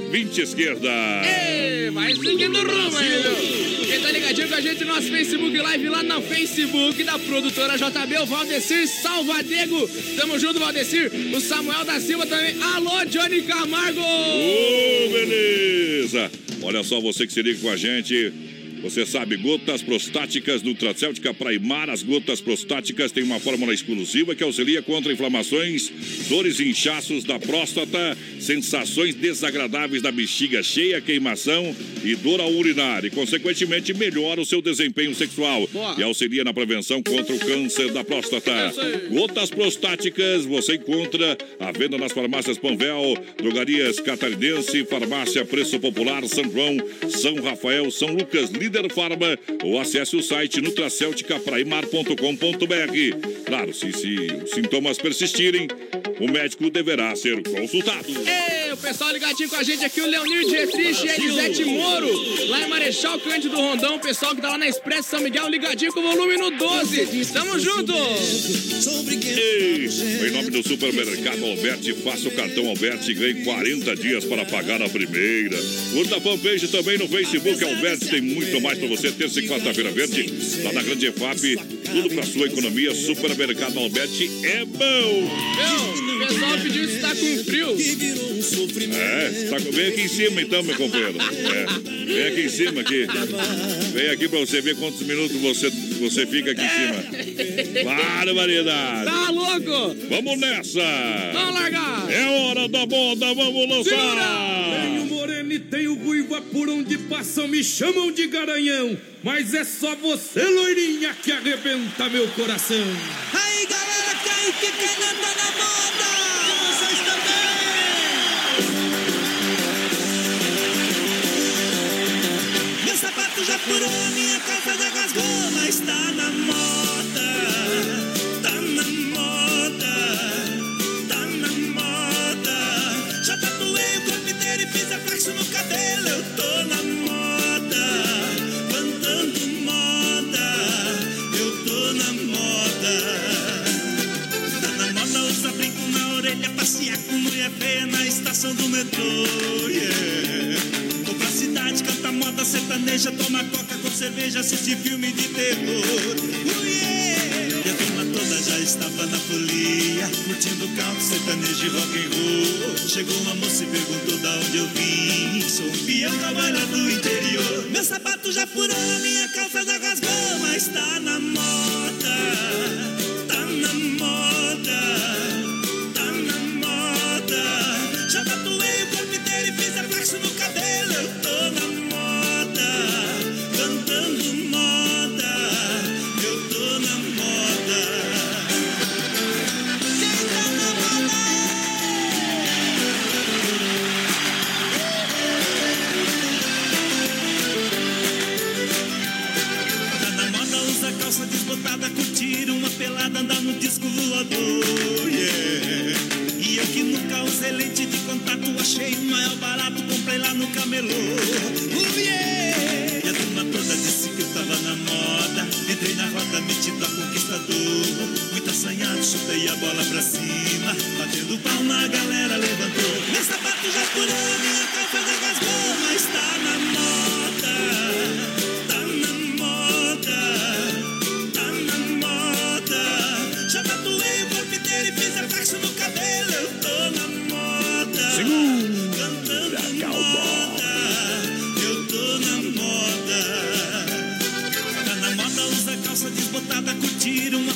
20 esquerda. Ei, vai seguindo o rumo aí? Quem tá ligadinho com a gente no nosso Facebook Live lá no Facebook da produtora JB, o Valdecir Salvadego. Tamo junto, Valdecir. O Samuel da Silva também. Alô, Johnny Camargo! Ô, beleza! Olha só, você que se liga com a gente. Você sabe, gotas prostáticas Nutracêutica Praimar. As gotas prostáticas têm uma fórmula exclusiva que auxilia contra inflamações, dores e inchaços da próstata, sensações desagradáveis da bexiga cheia, queimação e dor ao urinar. E, consequentemente, melhora o seu desempenho sexual e auxilia na prevenção contra o câncer da próstata. Gotas prostáticas você encontra à venda nas farmácias Panvel, drogarias catarinense, farmácia Preço Popular, São João, São Rafael, São Lucas, Líder Farma ou acesse o site nutracelticapraimar.com.br. Claro, se, se os sintomas persistirem, o médico deverá ser consultado. Ei, o pessoal ligadinho com a gente aqui, o Leonir Dietrich e Elisete Moro, lá em Marechal Cândido Rondão, o pessoal que tá lá na Expresso São Miguel, ligadinho com o volume no 12. Tamo junto! Ei, em nome do supermercado Alberti, faça o cartão Alberti e ganhe 40 dias para pagar a primeira. Curta a fanpage também no Facebook Alberti, tem muito mais para você. Terça e quarta-feira verde, lá na Grande EFAP, tudo para sua economia. Supermercado Alberti é bom. Meu, o pessoal pediu se tá com frio. É, tá, vem aqui em cima então, meu companheiro. É, vem aqui em cima aqui. Vem aqui para você ver quantos minutos você, você fica aqui em cima. Barbaridade. Tá louco? Vamos nessa. Vamos largar. É hora da moda, vamos lançar. Tem o moreno e tem o ruiva, por onde passam me chamam de garanhão. Mas é só você, loirinha, que arrebenta meu coração. Aí galera, quem que quem não tá na moda? Sapato já furou, minha calça já rasgou, mas tá na moda. Tá na moda. Tá na moda. Já tatuei o corpo inteiro e fiz reflexo no cabelo. Eu tô na moda. Plantando moda. Eu tô na moda. Tá na moda usar brinco na orelha, passear com mulher feia na estação do metrô. Yeah. Moda sertaneja, toma coca com cerveja, assiste filme de terror. Uh. E a turma toda já estava na folia, curtindo canto sertanejo e rock and roll. Chegou uma moça e perguntou da onde eu vim. Sou um peão trabalhador do interior. Meu sapato já furou, minha calça já rasgou, mas tá na moda. Tá na moda. Tá na moda. Já tatuei o corpo inteiro e fiz reflexo no cabelo. Eu tô na andar no disco voador, yeah. E eu que nunca usei lente de contato, achei o maior barato, comprei lá no camelô. Uh, yeah. E a turma toda disse que eu tava na moda, entrei na roda metido a conquistador. Muito assanhado, chutei a bola pra cima, batendo palma, a galera levantou. Meu sapato já furou, minha calça já rasgou,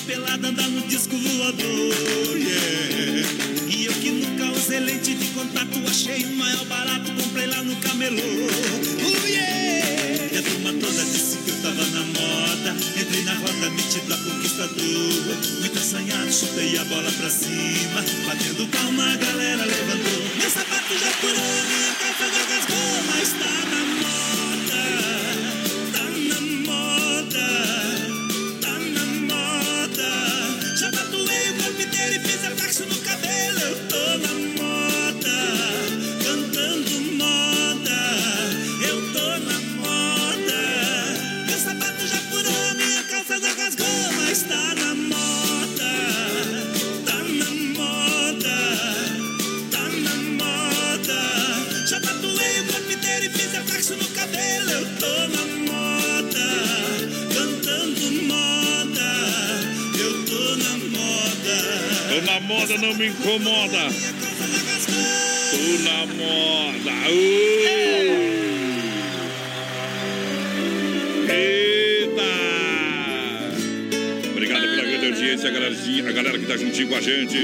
pelada, andar no disco voador. Yeah. E eu que nunca usei lente de contato, achei o maior barato, comprei lá no camelô. Uh, yeah. E a turma toda disse que eu tava na moda. Entrei na roda metida conquistador. Muito assanhado, chutei a bola pra cima. Batendo palma, a galera levantou. Meu sapato já furou, minha calça moda, não me incomoda. Tô na moda. Uh! Audiência, a galerazinha- a galera que tá juntinho com a gente.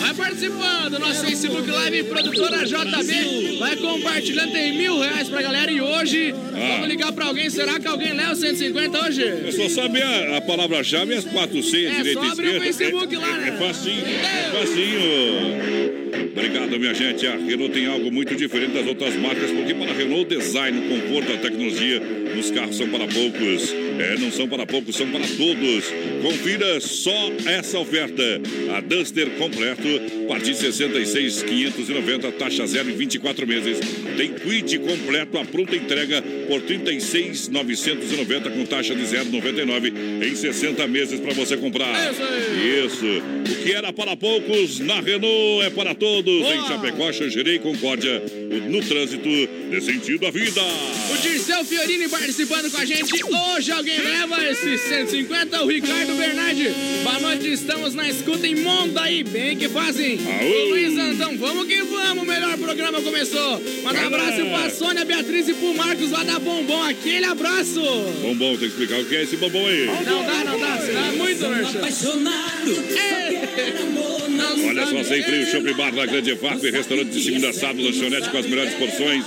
Vai participando, nosso Facebook Live, produtora JB, vai compartilhando, tem mil reais pra galera e hoje vamos ligar pra alguém, será que alguém leva 150 hoje? É só saber a, a palavra-chave as quatro senhas, É, direita e abrir o esquerda. Facebook é, lá, é, né? é facinho, é facinho. Obrigado, minha gente. A Renault tem algo muito diferente das outras marcas, porque para a Renault, o design, o conforto, a tecnologia nos carros são para poucos. É, não são para poucos, são para todos. Confira só essa oferta. A Duster completo, a partir de 66,590, taxa zero em 24 meses. Tem Quid completo, a pronta entrega por 36,990 com taxa de 0,99 em 60 meses para você comprar. Isso. O que era para poucos, na Renault é para todos. Em Chapecó, Xangerê e Concórdia, no trânsito de sentido à vida. O Dirceu Fiorini participando com a gente. Hoje alguém leva esse 150, o Ricardo Bernardi. Boa noite, estamos na escuta em Mondaí. Bem que fazem. O Luiz Antão, vamos que vamos, o melhor programa começou. Manda um abraço pra Sônia Beatriz e pro Marcos lá da Bombom. Aquele abraço. Bombom, tem que explicar o que é esse bombom aí. Não dá, não dá, senão é muito, Merchan. Olha só, sem frio, Shopping Bar da Grande EFAP, restaurante de segunda a sábado, lanchonete com as melhores porções,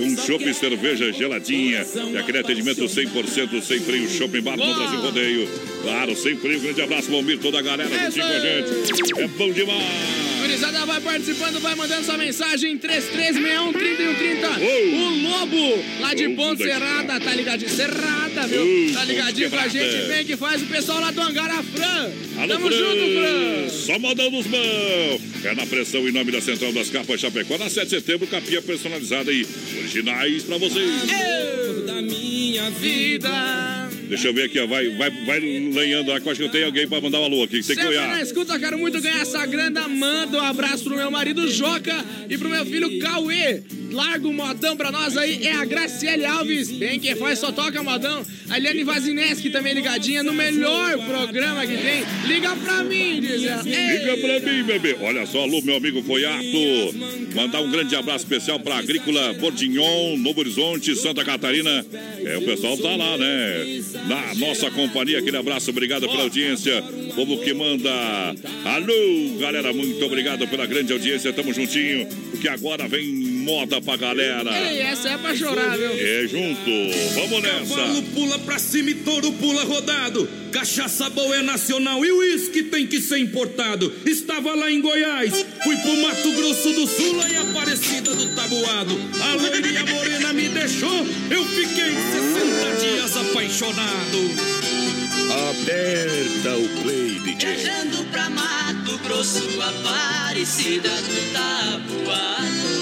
com chopp cerveja geladinha. E aquele atendimento 100% sem frio, Shopping Bar no Brasil Rodeio. Claro, sem frio, grande abraço, Valmir, toda a galera juntinho com a gente. É bom demais. Gurizada vai participando, vai mandando sua mensagem 3361-3130. O Lobo, lá de Ponte. Serrada, tá ligadinho? Serrada, viu? Tá ligadinho com a Ponte gente, bem que faz o pessoal lá do Hangar a Fran. Alô, Tamo Fran. junto, Fran. Só mandando os mãos. É na pressão em nome da Central das Capas Chapecó, na 7 de setembro, capinha personalizada e originais pra vocês. da minha vida. Deixa eu ver aqui, ó. Vai, vai, vai lenhando lá, que eu acho que eu tenho alguém pra mandar um alô aqui. que Tem que na olhar. escuta, quero muito ganhar essa grana. Manda um abraço pro meu marido Joca e pro meu filho Cauê. Larga o modão pra nós aí, é a Graciele Alves. Bem que faz, só toca modão. A Eliane Vazineski também ligadinha no melhor programa que tem. Liga pra mim, diz ela. Liga pra mim, bebê. Olha só, alô, meu amigo Foiato. Mandar um grande abraço especial pra Agrícola Portinhon, Novo Horizonte, Santa Catarina. É, o pessoal tá lá, né? Na nossa companhia, aquele abraço, obrigado pela audiência. Povo que manda. Alô, galera, muito obrigado pela grande audiência. Tamo juntinho, porque agora vem moda pra galera. Ei, essa é pra chorar, viu? É junto, vamos Cavalo nessa. pula pra cima e touro pula rodado. Cachaça boa é nacional e o uísque tem que ser importado. Estava lá em Goiás, fui pro Mato Grosso do Sul, lá em Aparecida do Tabuado. A loirinha morena me deixou, eu fiquei 60 dias apaixonado. Aperta o play, DJ. Viajando pra Mato Grosso, Aparecida do Tabuado.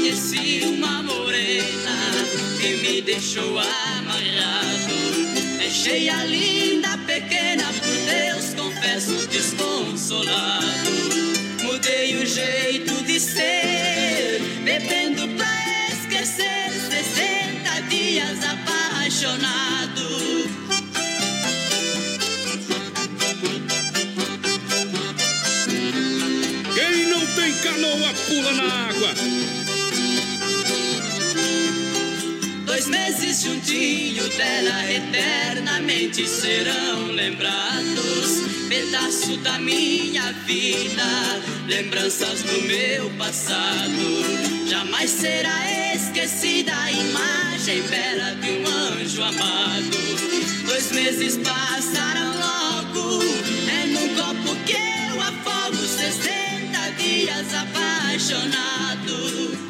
Conheci uma morena que me deixou amarrado. É cheia, linda, pequena, por Deus, confesso desconsolado. Mudei o jeito de ser, bebendo pra esquecer. 60 dias apaixonado. Quem não tem canoa pula na água. Dois meses juntinho dela eternamente serão lembrados. Pedaço da minha vida, lembranças do meu passado. Jamais será esquecida a imagem bela de um anjo amado. Dois meses passaram logo, é num copo que eu afogo. 60 dias apaixonado.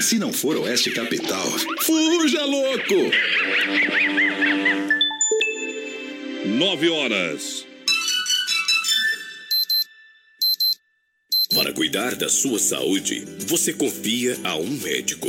Se não for Oeste Capital, fuja louco! Nove horas. Para cuidar da sua saúde, você confia a um médico.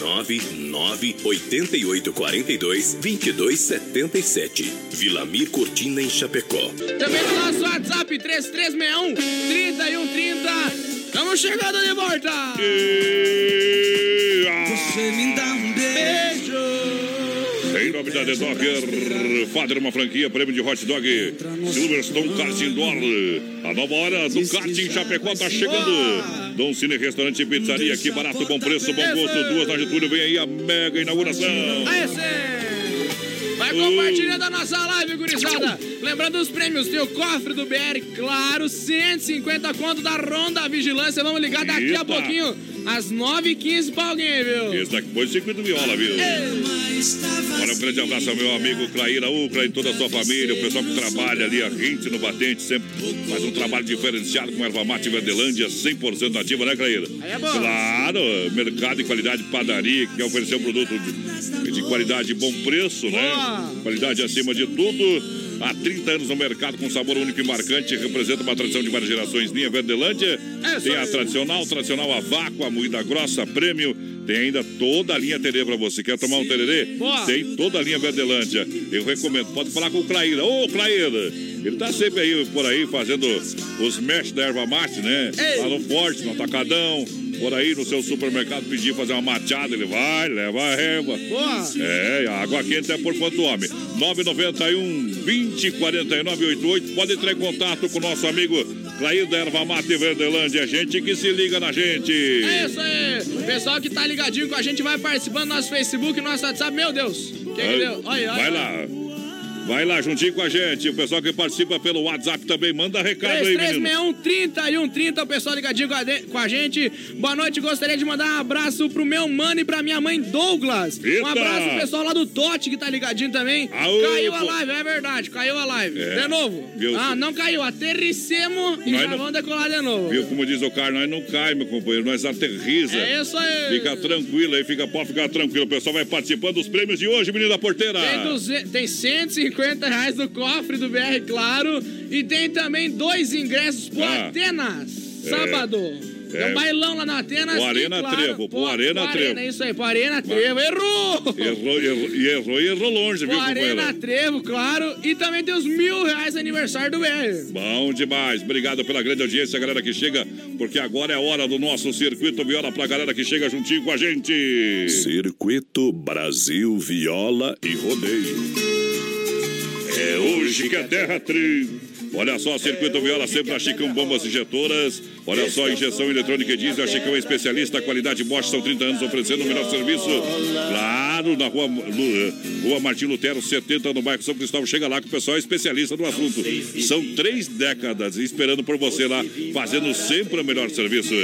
9 88 42 22 77. Vilamir Cortina em Chapecó. Também no nosso WhatsApp 3361 3130. Estamos chegando de volta. Você me dá um beijo. Nome da The Dogger, Father, uma franquia, prêmio de hot dog, Silverstone Kart Indoor. A nova hora do kart em Chapecó tá chegando. Dom Cine Restaurante e Pizzaria, que barato, bom preço, bom gosto. Duas na Getúlio, vem aí a mega inauguração. Vai compartilhando a nossa live, gurizada. Lembrando os prêmios, tem o cofre do BR, claro, 150 conto da Ronda Vigilância. Vamos ligar daqui a Eita. pouquinho, às 9h15 pra alguém, viu? Esse daqui foi circuito viola, viu? Olha, um grande abraço ao meu amigo Claíra Ucra e toda a sua família, o pessoal que trabalha ali, a gente no batente, sempre faz um trabalho diferenciado com erva mate Verdelândia, 100% ativa, né, Claíra? Aí é bom. Claro, mercado de qualidade, padaria, que quer oferecer um produto de, de qualidade e bom preço, né? Qualidade acima de tudo. Há 30 anos no mercado com sabor único e marcante, representa uma tradição de várias gerações. Linha Verdelândia, tem a tradicional, tradicional a vácuo, a moída grossa, prêmio. Tem ainda toda a linha tererê pra você. Quer tomar um tererê? Boa. Tem toda a linha Verdelândia. Eu recomendo. Pode falar com o Claíra. Ô, Claíra! Ele tá sempre aí por aí fazendo os mesh da erva mate, né? Lá no Forte, no Atacadão. Por aí no seu supermercado pedir fazer uma machada, ele vai, leva a erva. Boa. É, a água quente é por quanto homem. 991 20 49 88. Pode entrar em contato com o nosso amigo Clair da Erva Mate Verdelândia. Gente que se liga na gente. É isso aí. O pessoal que tá ligadinho com a gente vai participando do nosso Facebook, nosso WhatsApp. Meu Deus. Que, que deu? Olha, olha. Vai lá. Vai lá juntinho com a gente. O pessoal que participa pelo WhatsApp também manda recado aí, menino. 3361 30 o pessoal ligadinho com a, a gente. Boa noite, gostaria de mandar um abraço pro meu mano e pra minha mãe Douglas. Eita! Um abraço pro pessoal lá do Tote que tá ligadinho também. Aô, caiu a pô. live, é verdade, caiu a live. É. De novo. Viu? Ah, não caiu, aterricemos e já não- vamos decolar de novo. Viu como diz o cara, nós não cai, meu companheiro, nós aterriza. É isso aí. Fica tranquilo aí, fica, pode ficar tranquilo. O pessoal vai participando dos prêmios de hoje, menino da porteira. Tem, 200, tem 150 reais no cofre do BR, claro. E tem também dois ingressos pro Ah. Atenas, É. sábado. É. um bailão lá na Atenas. Pro e, Arena claro, Trevo, pro Arena pro Trevo. Arena, isso aí, pro Arena Trevo. Errou! Errou, errou, e errou e errou longe, Pro viu, Arena companheiro? Trevo, claro. E também tem os mil reais aniversário do BR. Bom demais. Obrigado pela grande audiência, galera que chega, porque agora é a hora do nosso circuito viola pra galera que chega juntinho com a gente. Circuito Brasil Viola e Rodeio. É hoje que a terra tri. Olha só, Circuito Viola sempre a Chicão Bombas Injetoras. Olha só, injeção eletrônica e diesel. A Chicão é especialista, qualidade Bosch, são 30 anos oferecendo o melhor serviço. Claro, na rua, Lu- rua Martim Lutero, 70, no bairro São Cristóvão. Chega lá que o pessoal é especialista no assunto. São três décadas esperando por você lá, fazendo sempre o melhor serviço.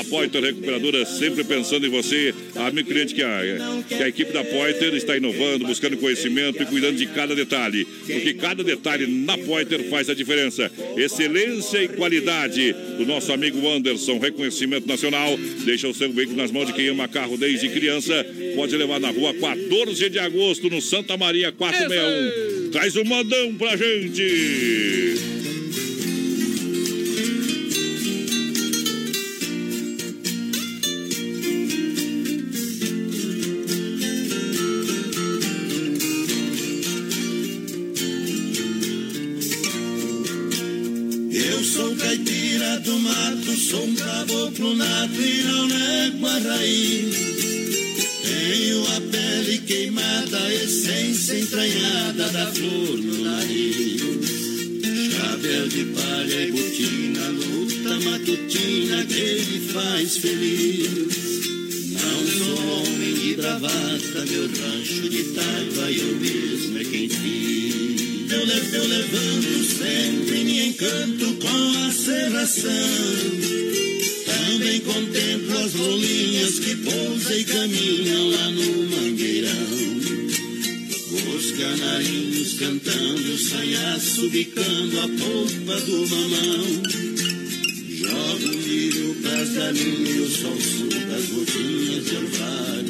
A Pointer Recuperadora sempre pensando em você. Amigo cliente que a, que a equipe da Pointer está inovando, buscando conhecimento e cuidando de cada detalhe. Porque cada detalhe na Pointer faz a diferença. Excelência e qualidade do nosso amigo Anderson. Reconhecimento nacional. Deixa o seu veículo nas mãos de quem ama carro desde criança. Pode levar na rua 14 de agosto, no Santa Maria 461. Traz um modão pra gente. Sou um caboclo nato e não nego a raiz. Tenho a pele queimada, a essência entranhada da flor no nariz. Chapéu de palha e botina, luta matutina que me faz feliz. Não sou homem de bravata, meu rancho de taipa eu mesmo é quem fiz. Eu, levo, eu levanto sempre, me encanto com a serração. Também contemplo as rolinhas que pousam e caminham lá no mangueirão. Os canarinhos cantando, sanhaço bicando a polpa do mamão. Jogo milho pras galinhas, o sol suga as gotinhas de orvalho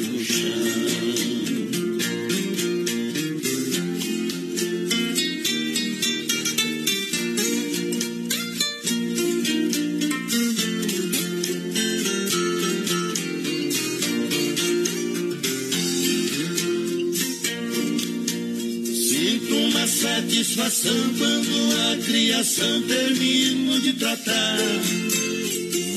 a criação termino de tratar.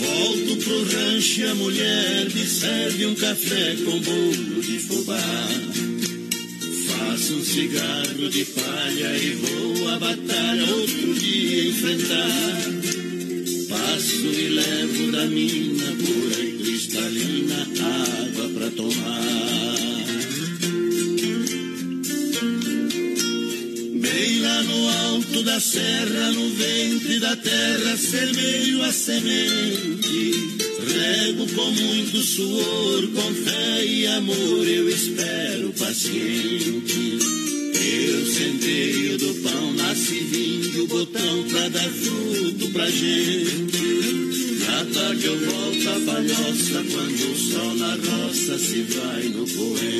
Volto pro rancho e a mulher me serve um café com bolo de fubá. Faço um cigarro de palha e vou à batalha outro dia enfrentar. Passo e levo da mina pura e da terra, semeio a semente. Rego com muito suor, com fé e amor, eu espero paciente. Eu centeio do pão, nasce vinho, botão pra dar fruto pra gente. Na tarde eu volto a palhoça, quando o sol na roça se vai no poente.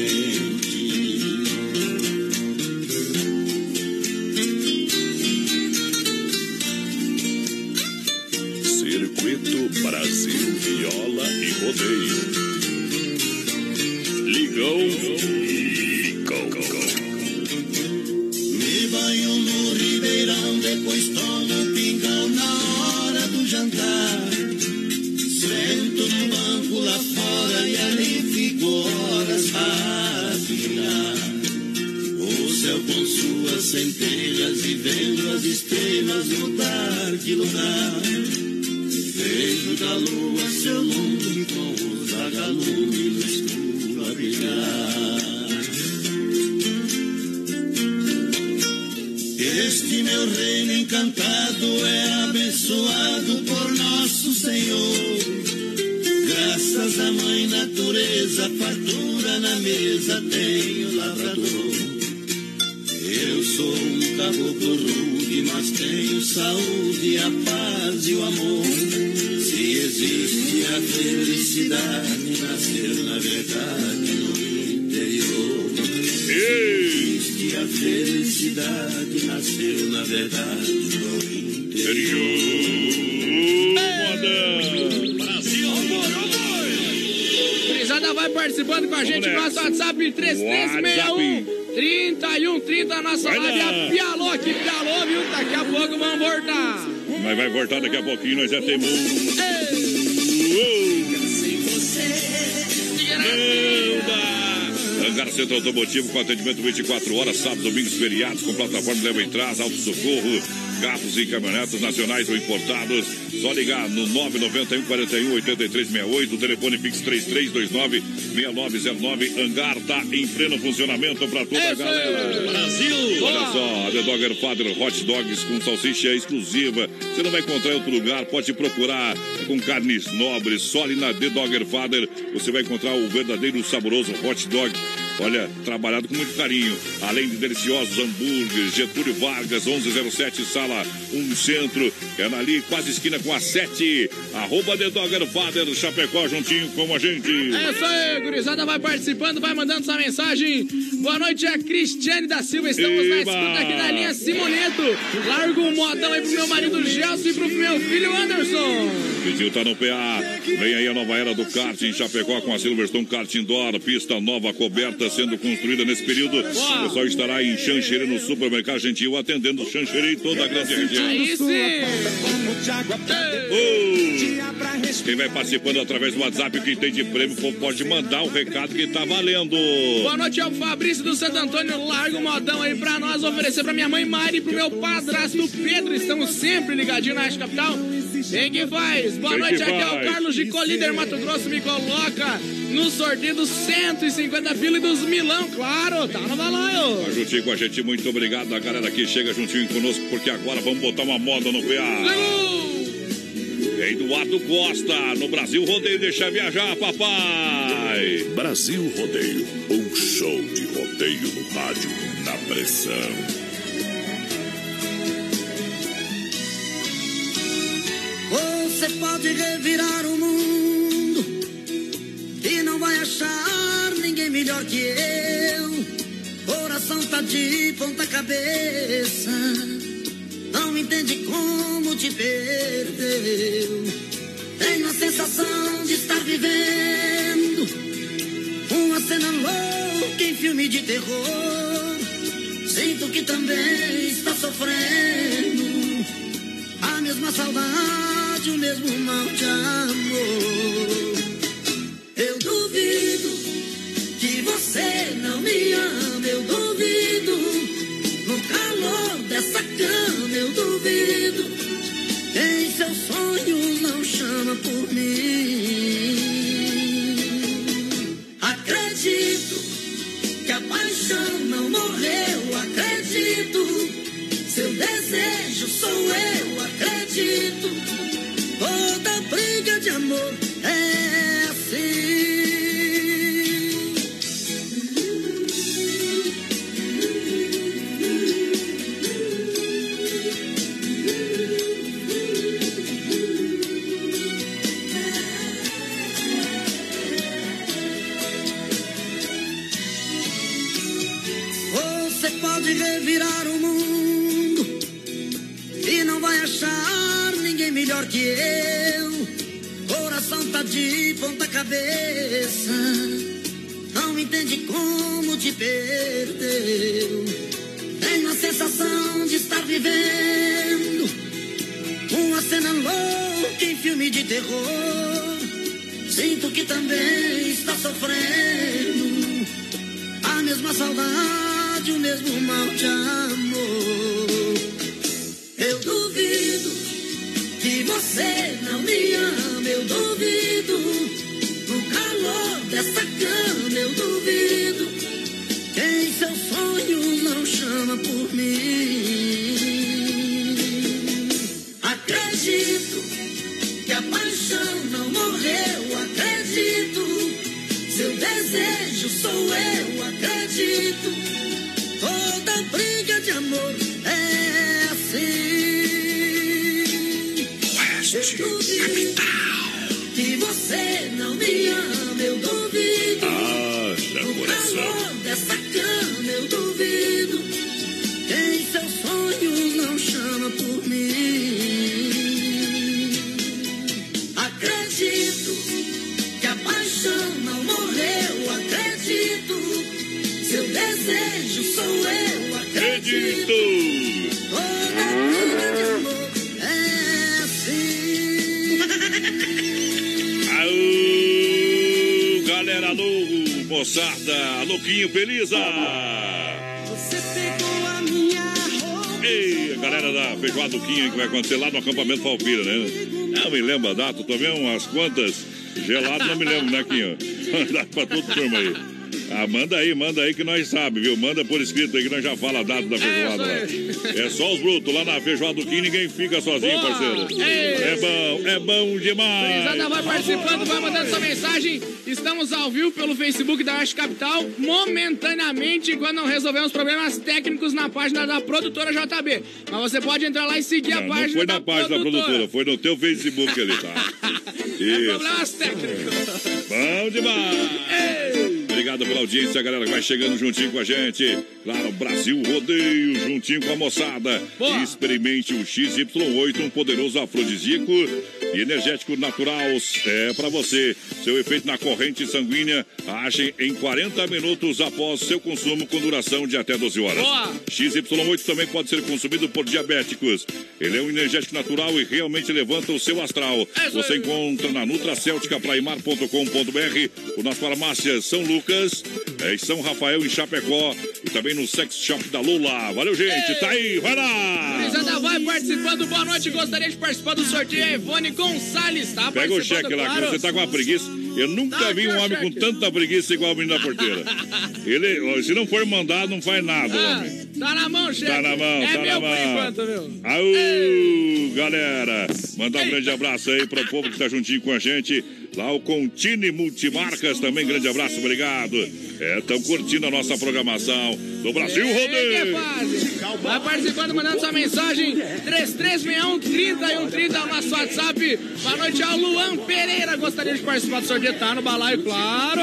Me banho no ribeirão, depois tomo pingão na hora do jantar. Sento no banco lá fora e ali fico horas a admirar. O céu com suas centelhas e vendo as estrelas mudar de lugar. Vejo da lua felicidade, nasceu na verdade no interior. Se existe a felicidade, nasceu na verdade no interior. Brasil! Brisada vai participando com a gente no nosso WhatsApp 3361 3130, nossa Vai live lá. a Pialô aqui, Pialô, viu? Daqui a pouco vamos voltar. Mas vai voltar daqui a pouquinho, nós já temos. Centro Automotivo com atendimento 24 horas, sábados, domingos, feriados, com plataforma de leva e trás, auto socorro, carros e caminhonetas nacionais ou importados. Só ligar no 991 41 8368, o telefone Pix 3329 6909. Hangar tá em pleno funcionamento para toda a Isso galera. Brasil. Olha só, The Dogger Father Hot Dogs com salsicha exclusiva. Você não vai encontrar em outro lugar, pode procurar com carnes nobres. Só ali na The Dogger Father você vai encontrar o verdadeiro saboroso hot dog. Olha, trabalhado com muito carinho. Além de deliciosos hambúrgueres, Getúlio Vargas, 1107, sala 1 Centro. É ali, quase esquina com a 7. Arroba The Dogger Father, Chapecó, juntinho com a gente. É isso aí, gurizada vai participando, vai mandando sua mensagem. Boa noite, é a Cristiane da Silva. Estamos na Eba! escuta aqui na linha Simoneto. Largo um modão aí pro meu marido Gelson e pro meu filho Anderson. Vizinho tá no PA. Vem aí a nova era do kart em Chapecó com a Silverstone Kart Indoor. Pista nova, cobertas sendo construída nesse período. O pessoal estará em Xanxerê, no supermercado Gentil, atendendo Xanxerê e toda a grande região. Quem vai participando através do WhatsApp, quem tem de prêmio, pode mandar o recado que tá valendo. Boa noite, é o Fabrício do Santo Antônio. Larga o modão aí pra nós oferecer pra minha mãe Mari e pro meu padrasto Pedro. Estamos sempre ligadinhos na Rádio Capital. Quem que faz? Boa Quem noite, aqui é o? Carlos de Colíder Mato Grosso. Me coloca no sorteio dos 150 pila e dos milão, claro, tá no balaio. Tá juntinho com a gente, muito obrigado a galera que chega juntinho conosco, porque agora vamos botar uma moda no PA. Eduardo Costa, no Brasil Rodeio, deixa viajar, papai. Brasil Rodeio, um show de rodeio no rádio, na pressão. Você pode revirar o mundo e não vai achar ninguém melhor que eu. Coração tá de ponta cabeça, não entende como te perdeu. Tenho a sensação de estar vivendo uma cena louca em filme de terror. Sinto que também está sofrendo a mesma saudade, o mesmo mal de amor. Eu duvido que você não me ama, eu duvido. No calor dessa cama, eu duvido. Quem seus sonhos não chama por mim. De amor é assim. Cabeça, não entende como te perdeu. Tenho a sensação de estar vivendo uma cena louca em filme de terror. Sinto que também está sofrendo a mesma saudade, o mesmo mal de amor. Cama, eu duvido. Quem seus sonhos não chama por mim. Acredito que a paixão não morreu, acredito. Seu desejo sou eu, acredito. Toda briga de amor é assim. Oeste, capital. Que você não moçada, louquinho, Belisa. Você pegou a minha roupa. Ei, a galera da Feijoada do Quinha que vai acontecer lá no acampamento Falpira, né? Não me lembro a data, tô vendo umas quantas geladas, não me lembro, né, Quinho? *laughs* Dá pra todo turma aí. Ah, manda aí, manda aí que nós sabe, viu? Manda por escrito aí que nós já fala a data da feijoada lá. É só os brutos, lá na feijoada do Quinho ninguém fica sozinho, parceiro. Ei! É bom, é bom demais. Gurizada, vai participando, vai mandando sua mensagem. Estamos ao vivo pelo Facebook da Oeste Capital, momentaneamente, quando não resolvemos problemas técnicos na página da produtora JB. Mas você pode entrar lá e seguir a Não, página não foi da na página da produtora, foi no teu Facebook ali, tá? *laughs* É Isso. problemas técnicos. Bom demais. Obrigado pela audiência, galera que vai chegando juntinho com a gente. Claro, Brasil Rodeio, juntinho com a moçada. Experimente o XY8, um poderoso afrodisíaco e energético natural. É para você. Seu efeito na corrente sanguínea age em 40 minutos após seu consumo, com duração de até 12 horas. Boa. XY8 também pode ser consumido por diabéticos. Ele é um energético natural e realmente levanta o seu astral. Você encontra na nutracelticapraimar.com.br o nosso farmácia São Lucas, é, São Rafael em Chapecó e também no Sex Shop da Lula. Valeu, gente. Tá aí, vai lá. Gurizada, vai participando. Boa noite. Gostaria de participar do sorteio. A Ivone Gonçalves, tá? Pega o cheque lá, claro. que você tá com uma preguiça. Eu nunca vi um homem com tanta preguiça igual o menino da porteira. *laughs* Ele, se não for mandado, não faz nada, Ah, homem. tá na mão, chefe. Tá na mão, é tá meu na mão. enquanto, viu? Aú, galera. Mandar um grande abraço aí para o povo que tá juntinho com a gente. Lá o Contine Multimarcas também, grande abraço, obrigado. É, estão curtindo a nossa programação do Brasil que é Rodeio. Vai participando, mandando sua mensagem. 3361 30 e 130 é o nosso WhatsApp. Boa noite ao Luan Pereira. Gostaria de participar do sorteio. Tá no balaio, claro.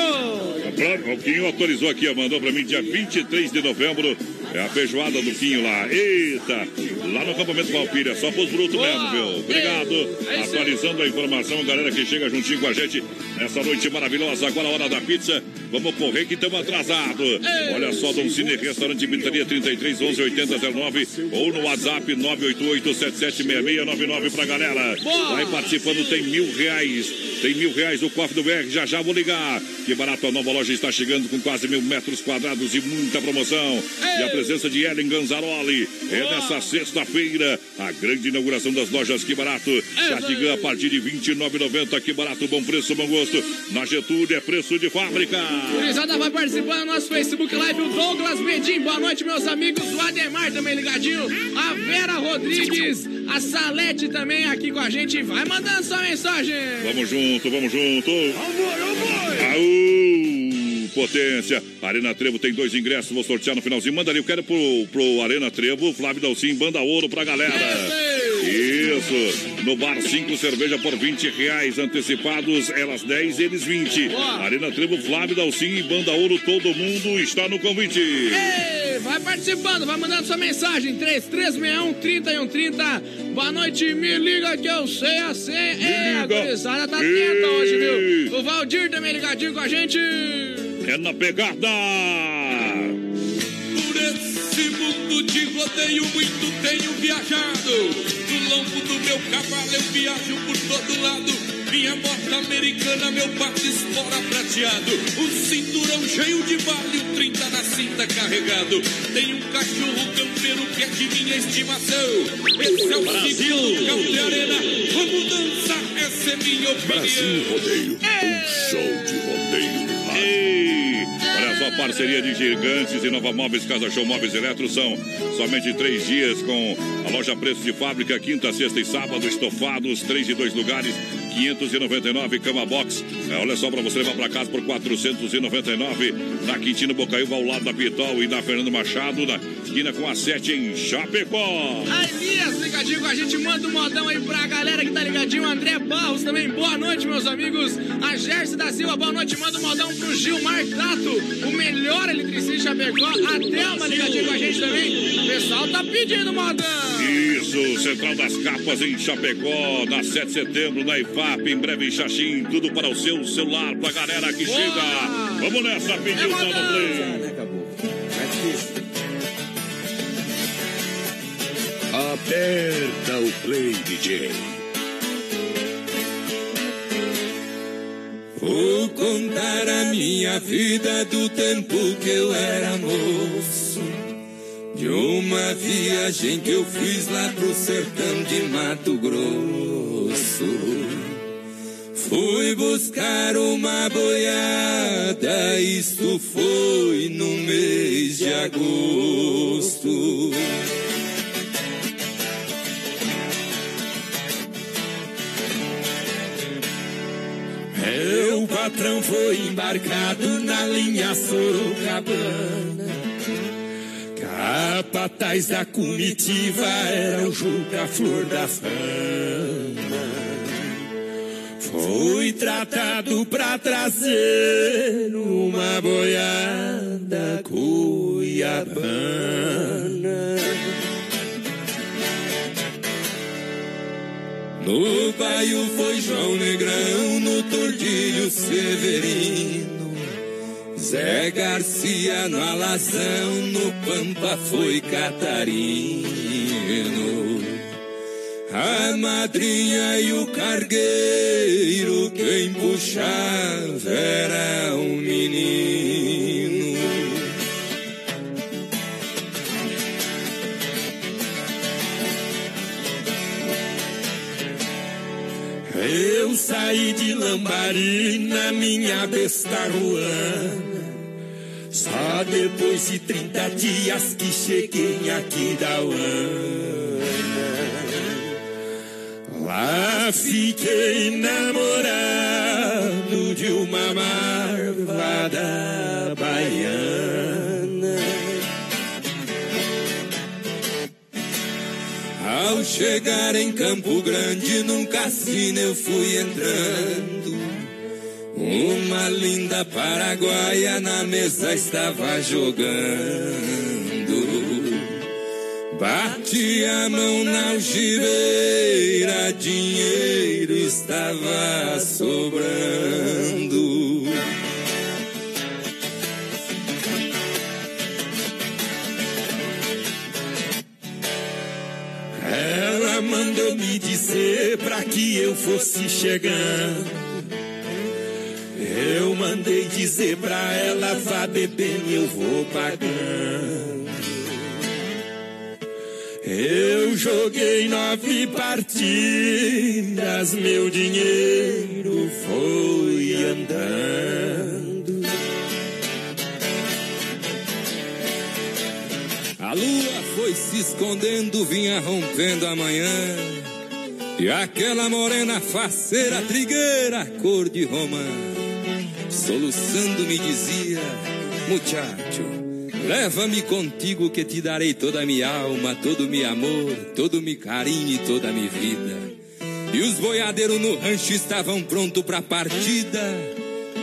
O Quinho autorizou aqui, mandou pra mim dia 23 de novembro. É a feijoada do Quinho lá. Eita! Lá no acampamento Valpíria, só pros brutos mesmo, viu? Obrigado. Atualizando a informação, galera que chega juntinho com a gente nessa noite maravilhosa. Agora a hora da pizza. Vamos correr que estamos atrasados. Olha só, Dom Cine, restaurante pizzaria 33 11 80 09 ou no WhatsApp 988 776699 pra galera. Vai participando, tem mil reais. Tem mil reais o cofre do BR, já já vou ligar. Que barato, a nova loja está chegando com quase mil metros quadrados e muita promoção. E a presença de Ellen Ganzaroli. É nessa sexta-feira, a grande inauguração das lojas Que Barato. Cardigan a partir de R$ 29,90. Que barato, bom preço, bom gosto. Na Getúlio é preço de fábrica. Gurizada vai participando do nosso Facebook Live, o Douglas Medim. Boa noite, meus amigos. O Ademar também ligadinho. A Vera Rodrigues. A Salete também aqui com a gente. Vai mandando sua mensagem. Vamos junto, vamos junto. Aú, potência. Arena Trevo tem dois ingressos, vou sortear no finalzinho. Manda ali, eu quero pro, pro Arena Trevo, Flávio Dalcin, banda ouro pra galera. Isso. No bar 5 cerveja por 20 reais antecipados, elas 10, eles 20. Arena Trevo, Flávio Dalcin e banda ouro, todo mundo está no convite. Ei, vai participando, vai mandando sua mensagem. 3361 3130. Boa noite, me liga que eu sei a senha. É, a gurizada tá atenta hoje, viu? O Valdir também ligadinho com a gente. É na pegada. Por esse mundo de rodeio muito tenho viajado. No lombo do meu cavalo eu viajo por todo lado. Minha bota americana, meu pato espora prateado. Um cinturão cheio de vale, um 30 na cinta carregado. Tem um cachorro campeiro que é de minha estimação. Esse é o Brasil. Campo de Arena. Vamos dançar, essa é minha opinião. Brasil Rodeio, um show de rodeio no rádio. Só, parceria de gigantes e Nova Móveis, Casa Show Móveis Eletro são somente três dias com a loja preço de fábrica, quinta, sexta e sábado, estofados, três e dois lugares, 599 cama box. É, olha só para você levar para casa por 499 na Quintino Bocaiúva ao lado da Pitol e da Fernando Machado na esquina com a 7 em Chapecó. A Elias ligadinho com a gente, manda um modão aí pra galera que tá ligadinho. André Barros também, boa noite, meus amigos. A Gerson da Silva, boa noite, manda um modão pro Gilmar Tato, o melhor eletricista de Chapecó. A Thelma ligadinho com a gente também. O pessoal tá pedindo modão. Isso, Central das Capas em Chapecó, na 7 de setembro, na IFAP, em breve em Xaxim, tudo para o seu celular, pra galera que chega. Vamos nessa, pediu tá no play. Aperta o play, DJ. Vou contar a minha vida do tempo que eu era moço. De uma viagem que eu fiz lá pro sertão de Mato Grosso. Fui buscar uma boiada, isto foi no mês de agosto. Meu patrão foi embarcado na linha Sorocabana. Capataz da comitiva era o Juca Flor da Fama. Fui tratado pra trazer uma boiada cuiabana. No baio foi João Negrão, no tordilho Severino. Zé Garcia no alazão, no Pampa foi Catarino. A madrinha e o cargueiro, quem puxava era um menino. Eu saí de Lambari na minha besta ruana. Só depois de 30 dias que cheguei aqui da Uana. Lá fiquei namorado de uma marvada baiana. Ao chegar em Campo Grande, num cassino eu fui entrando. Uma linda paraguaia na mesa estava jogando. Bati a mão na algibeira, dinheiro estava sobrando. Ela mandou me dizer pra que eu fosse chegando. Eu mandei dizer pra ela, vá bebendo, eu vou pagando. Eu joguei nove partidas, meu dinheiro foi andando. A lua foi se escondendo, vinha rompendo a manhã. E aquela morena faceira, trigueira, cor de romã, soluçando me dizia: Muchacho, leva-me contigo que te darei toda a minha alma, todo meu amor, todo o meu carinho e toda a minha vida. E os boiadeiros no rancho estavam prontos para partida.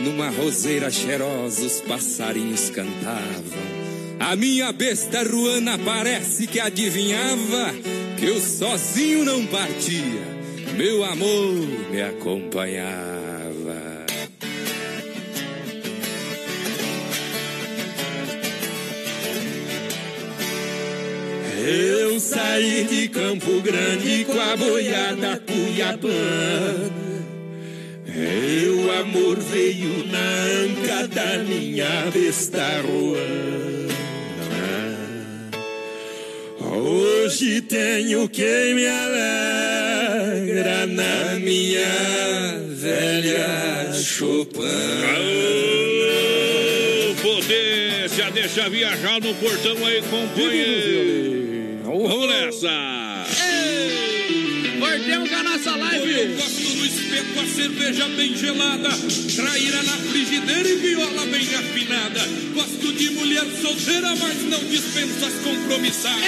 Numa roseira cheirosa os passarinhos cantavam. A minha besta ruana parece que adivinhava que eu sozinho não partia. Meu amor me acompanhava. Eu saí de Campo Grande com a boiada cuiabana. Meu amor veio na anca da minha besta ruana. Hoje tenho quem me alegra na minha velha Chopin. Potência, deixa viajar no portão aí, companheiro. Vamos nessa. Cortemos com a nossa live. Eu gosto no espeto a cerveja bem gelada, traíra na frigideira e viola bem afinada. Gosto de mulher solteira, mas não dispenso as compromissadas.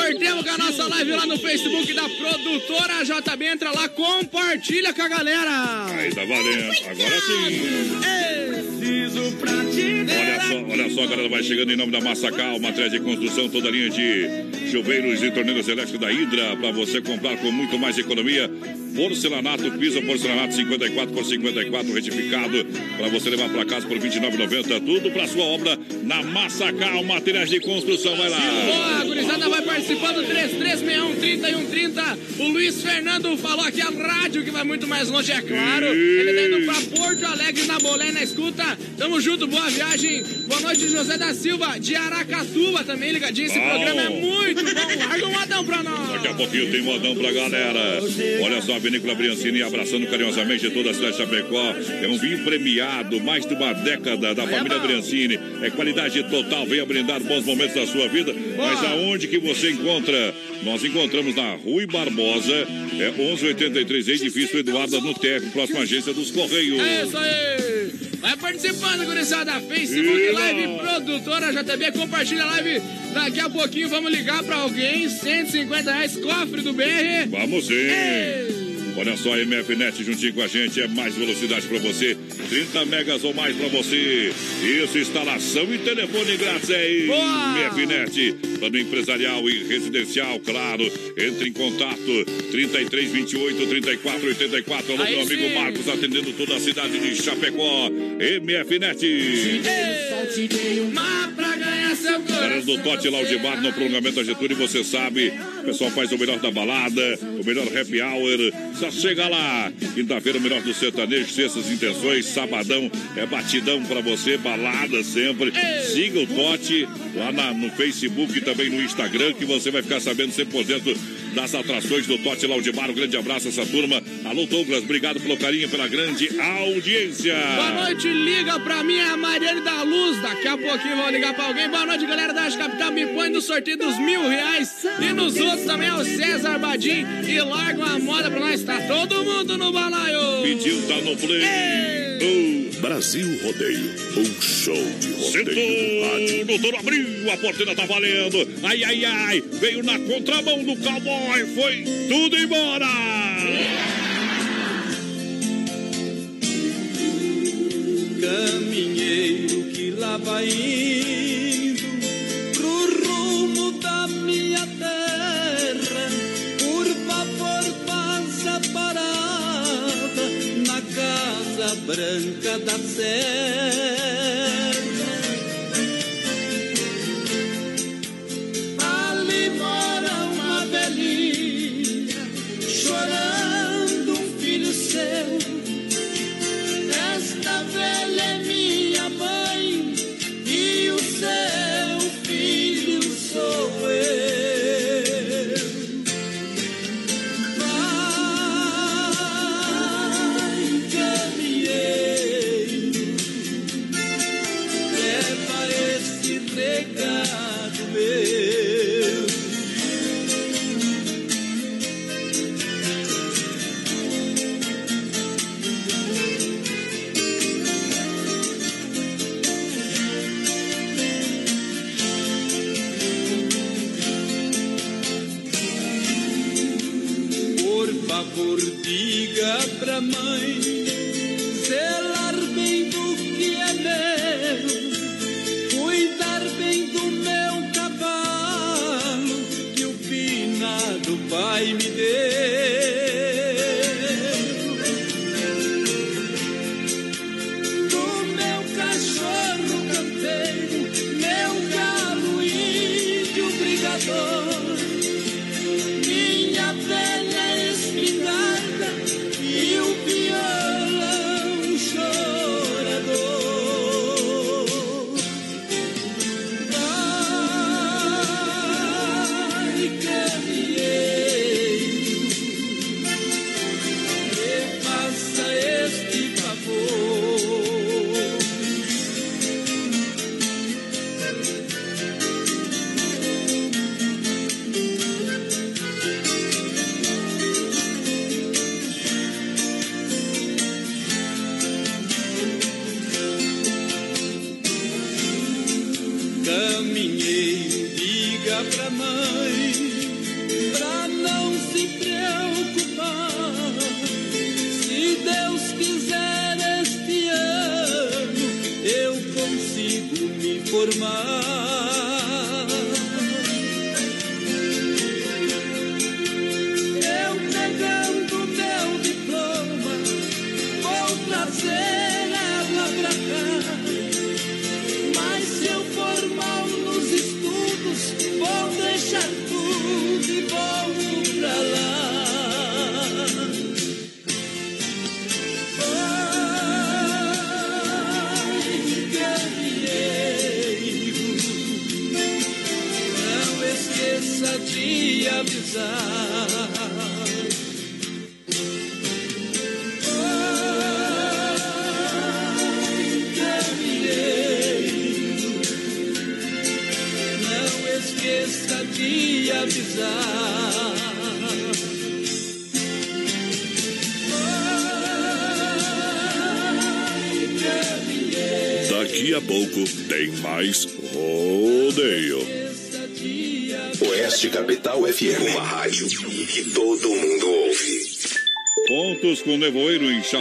Cortemos com a nossa live lá no Facebook da produtora JB. Entra lá, compartilha com a galera. Aí tá valendo. Agora sim. Preciso pra te Olha só, olha só, galera, vai chegando em nome da Massacal, matéria de construção, toda a linha de chuveiros e torneiras elétricos da Hidra, para você comprar com muito mais economia. Porcelanato, piso porcelanato 54 por 54 retificado, para você levar para casa por R$ 29,90. Tudo para sua obra na Massacal, materiais de construção. Vai lá. Boa, gurizada vai participando, 3361-3130. O Luiz Fernando falou aqui a rádio que vai muito mais longe, é claro. Ele tá indo pra Porto Alegre, na Bolé, na escuta. Tamo junto, boa viagem. Boa noite, José da Silva, de Aracatuba também, ligadinho. Esse Bom. programa é muito bom. Larga um modão pra nós. Daqui a pouquinho tem modão pra galera. Olha só, a Vinícola Briancini abraçando carinhosamente toda a cidade de Chapecó. É um vinho premiado, mais de uma década da família Briancini. É qualidade total, venha brindar bons momentos da sua vida. Mas aonde que você encontra? Nós encontramos na Rui Barbosa, é 1183, edifício Eduardo no TF, próxima agência dos Correios. É isso aí! Vai participando, gurizada. Facebook Live, produtora JB, compartilha a live. Daqui a pouquinho vamos ligar pra alguém. 150 reais, cofre do BR. Vamos sim. Olha só, MFNet juntinho com a gente, é mais velocidade para você, 30 megas ou mais para você. Isso, instalação e telefone grátis é MFNet. Plano empresarial e residencial, claro. Entre em contato, 33 28 34 84. Alô, Aí meu amigo. Marcos, atendendo toda a cidade de Chapecó. MFNet. Mar pra ganhar seu Galera do Tote Laudibar no prolongamento da Getúlio, você sabe, o pessoal faz o melhor da balada, o melhor happy hour, só chega lá. Quinta-feira, o melhor do sertanejo, sextas intenções, sabadão, é batidão pra você, balada sempre. Siga o Tote lá na- no Facebook e também no Instagram, que você vai ficar sabendo 100% das atrações do Tote Laudimar. Um grande abraço a essa turma. Alô, Douglas, obrigado pelo carinho, pela grande audiência. Boa noite, liga pra mim, a Mariane da Luz. Daqui a pouquinho vou ligar pra alguém. Boa noite, galera da Arte Capital. Me põe no sorteio dos mil reais. E nos outros também é o César Badim. E larga uma moda pra nós. Tá todo mundo no balaio. Pediu, tá no play. O Brasil Rodeio, um show de rodeio. O doutor abriu, a porteira tá valendo. Ai, ai, ai. Veio na contramão do cowboy. Foi tudo embora. Caminheiro que lá vai indo branca da diga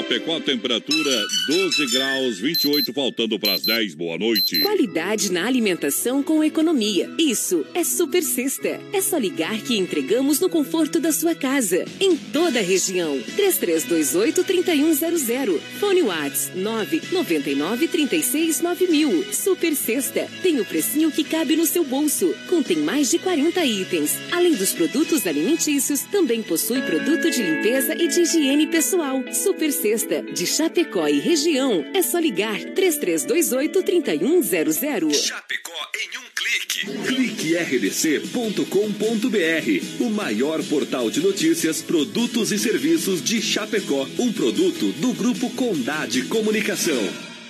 Chapecó, temperatura 12 graus, 28, faltando para as 10. Boa noite. Qualidade na alimentação com economia. Isso é Super Sexta. É só ligar que entregamos no conforto da sua casa. Em toda a região. 3328-3100. Fone Whats 999-369000. Super Sexta. Tem o precinho que cabe no seu bolso. Contém mais de 40 itens. Além dos produtos alimentícios, também possui produto de limpeza e de higiene pessoal. Super Sexta. De Chapecó e região. É só ligar 3328-3100. Chapecó em um clique. Clique rdc.com.br, o maior portal de notícias, produtos e serviços de Chapecó. Um produto do Grupo Condade Comunicação.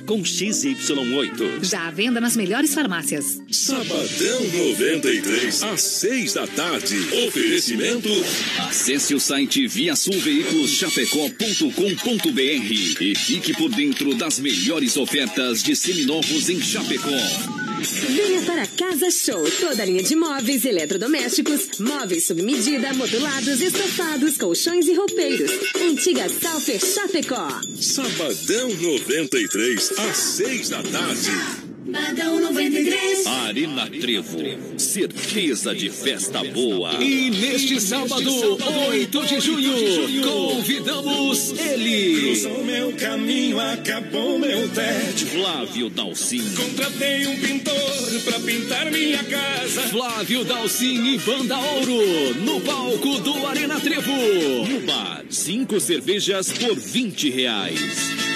com XY8. Já à venda nas melhores farmácias. Sabadão 93, às 6 da tarde. Oferecimento. Acesse o site viasulveiculoschapecó.com.br e fique por dentro das melhores ofertas de seminovos em Chapecó. Venha para Casa Show. Toda a linha de móveis, eletrodomésticos, móveis sob medida, modulados, estofados, colchões e roupeiros. Antiga Salfer Chapecó. Sabadão 93, às 6 da tarde. Badão 93. Arena Trevo, certeza de festa boa. E neste sábado, 8 de junho, convidamos ele. Cruzou meu caminho, acabou meu tédio. Flávio Dalcin. Contratei um pintor pra pintar minha casa. Flávio Dalcin e Banda Ouro, no palco do Arena Trevo. No bar, cinco cervejas por 20 reais.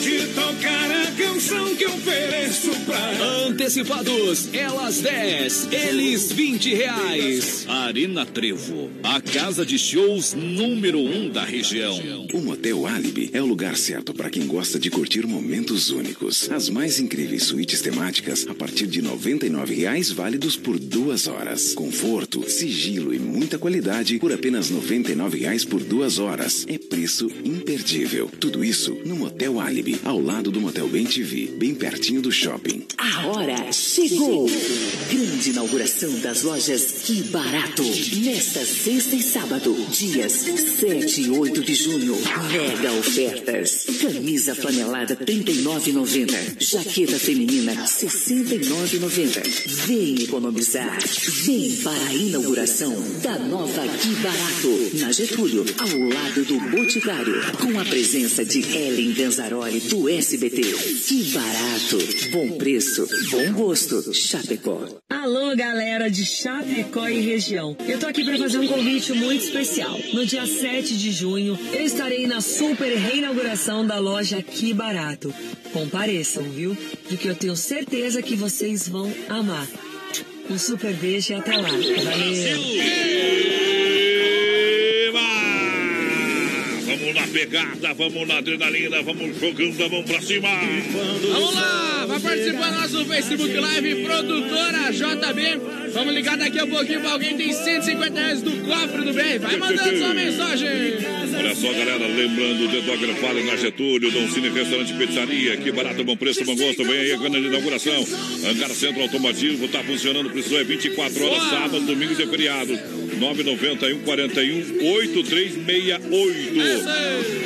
Pode tocar a canção que eu ofereço pra. Antecipados, elas 10, eles 20 reais. Arena Trevo, a casa de shows número 1 um da região. O Motel Alibi é o lugar certo para quem gosta de curtir momentos únicos. As mais incríveis suítes temáticas a partir de 99 reais válidos por duas horas. Conforto, sigilo e muita qualidade por apenas 99 reais por duas horas. É preço imperdível. Tudo isso no Motel Alibi, ao lado do Motel Bem TV, bem pertinho do shopping. A hora chegou! Grande inauguração das lojas Que Barato. Nesta sexta e sábado, dias 7 e 8 de junho. Mega ofertas. Camisa flanelada R$ 39,90. Jaqueta feminina R$ 69,90. Vem economizar. Vem para a inauguração da nova Que Barato. Na Getúlio, ao lado do Boticário. Com a presença de Ellen Ganzaroli do SBT. Que barato. Bom preço, bom gosto. Chapecó. Alô, galera de Chapecó e região. Eu tô aqui para fazer um convite muito especial. No dia 7 de junho, eu estarei na super reinauguração da loja Que Barato. Compareçam, viu? Porque eu tenho certeza que vocês vão amar. Um super beijo e até lá. Valeu! Pegada, vamos na adrenalina, vamos jogando a mão pra cima. Vamos lá, vai participar do nosso Facebook Live, produtora JB. Vamos ligar daqui a pouquinho pra alguém que tem 150 reais do cofre do bem. Vai mandando sua mensagem. Olha só, galera, lembrando, o Dedo Agrafalho na Getúlio, Dom Cine Restaurante Pizzaria, que barato, bom preço, bom gosto, vem aí a grande inauguração. Hangar Centro Automotivo, tá funcionando, precisou é 24 horas, sábado, domingos e feriados. 991 41 8368.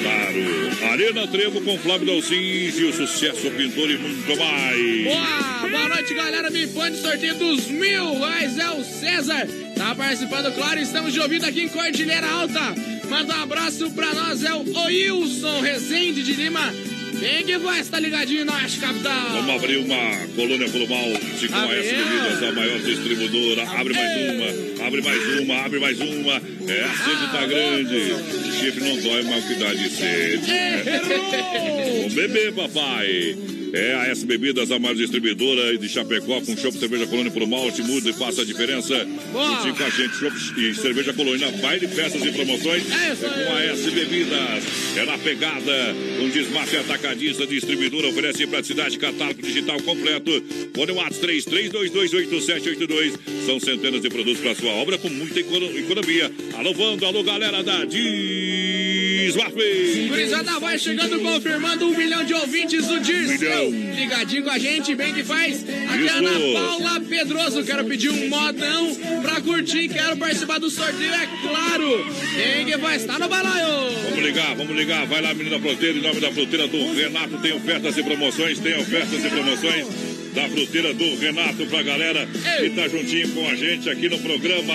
Claro, Arena Trevo com Flávio Dalcins e o sucesso pintor e muito mais. Boa, boa noite, galera. Me põe no sorteio dos mil reais. É o César. Tá participando, claro. Estamos de ouvido aqui em Cordilheira Alta. Manda um abraço pra nós, é o Wilson Rezende de Lima. Quem que vai estar ligadinho em nós, capital? Vamos abrir uma colônia pelo malte com a Abre. S Bebidas, a maior distribuidora. Abre mais uma, abre mais uma, abre mais uma. É, a sede tá grande. Chifre não dói, mas dá de sede. Vamos beber, papai. É a S Bebidas, a maior distribuidora de Chapecó, com chopp, cerveja colônia pro malte, muda e faça a diferença. Juntinho com a gente, chopp e cerveja colônia, baile, festas e promoções. É com a S Bebidas. É na pegada, um desmafia atacadista, distribuidora, oferece praticidade, catálogo digital completo. Fone WhatsApp 33228782. São centenas de produtos para sua obra com muita econo- economia. Alô, Vando, alô, galera da Desmafia. Gurizada vai chegando, confirmando um milhão de ouvintes do Dirceu. milhão. Ligadinho com a gente, bem que faz. Aqui é a Ana Isso. Paula Pedroso. Quero pedir um modão pra curtir. Quero participar do sorteio, é claro. Quem que vai estar no balaio? Vamos ligar, vamos ligar. Vai lá, menina fruteira, em nome da fruteira do Renato. Tem ofertas e promoções, tem ofertas e promoções da fruteira do Renato pra galera que tá juntinho com a gente aqui no programa.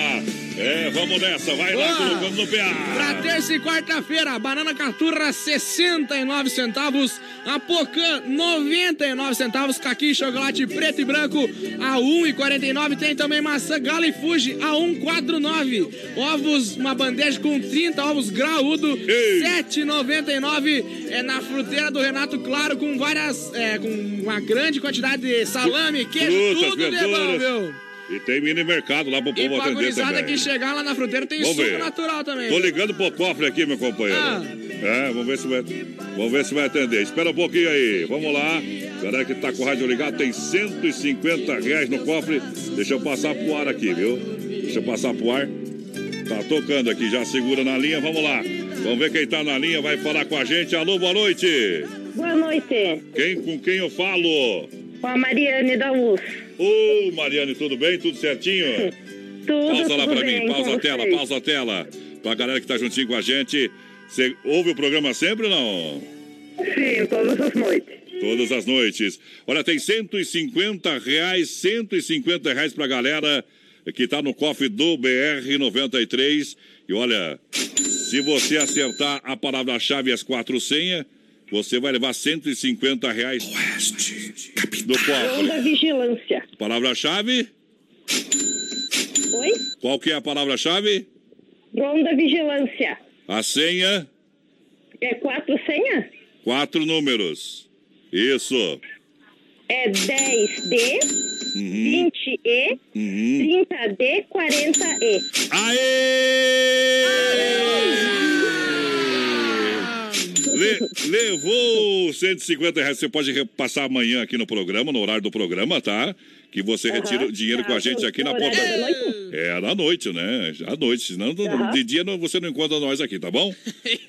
É, vamos nessa, vai lá, Boa. colocando no Pra PA. terça e quarta-feira, banana caturra 69 centavos, a pocã 99 centavos, caqui chocolate preto e branco a 1,49. Tem também maçã gala e fuji a 1,49. Ovos, uma bandeja com 30 ovos graúdo, 7,99. É na fruteira do Renato Claro com várias, é, com uma grande quantidade de salame, queijo, Frutas, tudo de bom, verduras. viu? E tem mini mercado lá pro E povo pra atender também. que chegar lá na fruteira tem Vamos suco ver. natural também. Tô ligando pro cofre aqui, meu companheiro. Ah. É, vamos ver se vai. Vamos ver se vai atender. Espera um pouquinho aí. Vamos lá. Galera que tá com o rádio ligado, tem 150 reais no cofre. Deixa eu passar pro ar aqui, viu? Deixa eu passar pro ar. Tá tocando aqui, já segura na linha, vamos lá. Vamos ver quem tá na linha, vai falar com a gente. Alô, boa noite. Boa noite. Quem, com quem eu falo? Com a Mariane da UF. Ô, Mariane, tudo bem? Tudo certinho? *laughs* Tudo, Pausa lá pra bem mim, pausa a tela, vocês. pausa a tela. Pra galera que tá juntinho com a gente. Você ouve o programa sempre ou não? Sim, todas as noites. Todas as noites. Olha, tem 150 reais, 150 reais pra galera que tá no cofre do BR-93. E olha, se você acertar a palavra-chave as quatro senhas, você vai levar 150 reais do cofre. Onda Vigilância. Palavra-chave? Oi? Qual que é a palavra-chave? Ronda Vigilância. A senha? É quatro senhas? Quatro números. Isso. É 10D, Uhum. 20E, Uhum. 30D, 40E. Le- *laughs* levou 150 reais. Você pode repassar amanhã aqui no programa, no horário do programa, tá? Que você retira o dinheiro com a gente aqui na porta. É, à noite, né? À noite. Senão, Aham. de dia não- você não encontra nós aqui, tá bom? *laughs*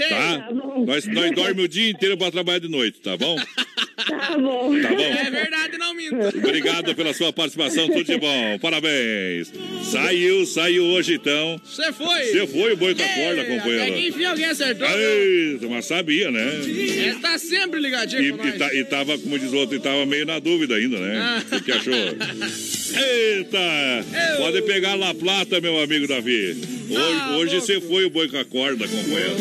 Tá? Nós, nós dormimos o dia inteiro pra trabalhar de noite, tá bom? *laughs* Tá bom. Tá bom. É verdade, não minta. Obrigado pela sua participação, tudo de bom. Parabéns. Saiu, saiu hoje então. Você foi. Você foi o boi com a corda, Até que companheiro. enfim alguém acertou. viu? Ei, mas sabia, né? Ele tá sempre ligadinho E, com e, tá- e tava, como diz o outro, e tava meio na dúvida ainda, né? Ah. O que, que achou? Eita! Pode pegar La Plata, meu amigo Davi. Ah, Hoje, hoje você foi o boi com a corda, companheiro.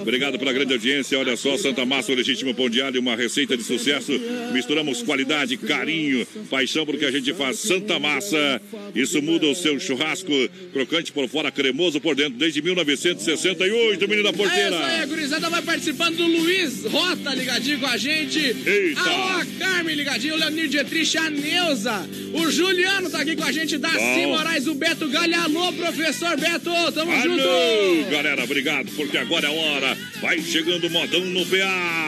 Obrigado pela grande audiência. Olha só, Santa Massa, o legítimo pão diário, uma receita de sucesso. Misturamos qualidade, carinho, paixão porque a gente faz Santa Massa. Isso muda o seu churrasco. Crocante por fora, cremoso por dentro, desde 1968, menino da É isso aí, porteira. a gurizada vai participando do Luiz Rota ligadinho com a gente. Eita. Alô, a Carmen ligadinho, o Leonir Dietrich, a Neuza. O Juliano tá aqui com a gente, Daci. Moraes, o Beto Galha. Alô, professor Beto, tamo Alô, junto. galera, obrigado, porque agora é a hora. Vai chegando o modão no PA.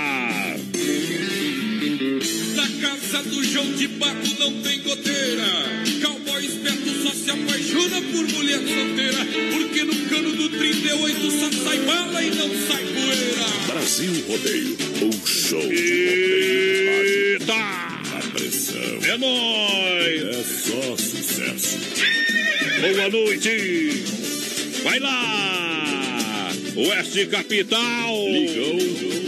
Casa do João de Baco não tem goteira. Cowboy esperto só se apaixona por mulher solteira. Porque no cano do 38 só sai bala e não sai poeira. Brasil Rodeio, o show Eita! A pressão. É nóis! É só sucesso. Boa noite! Vai lá! Oeste Capital! Ligou,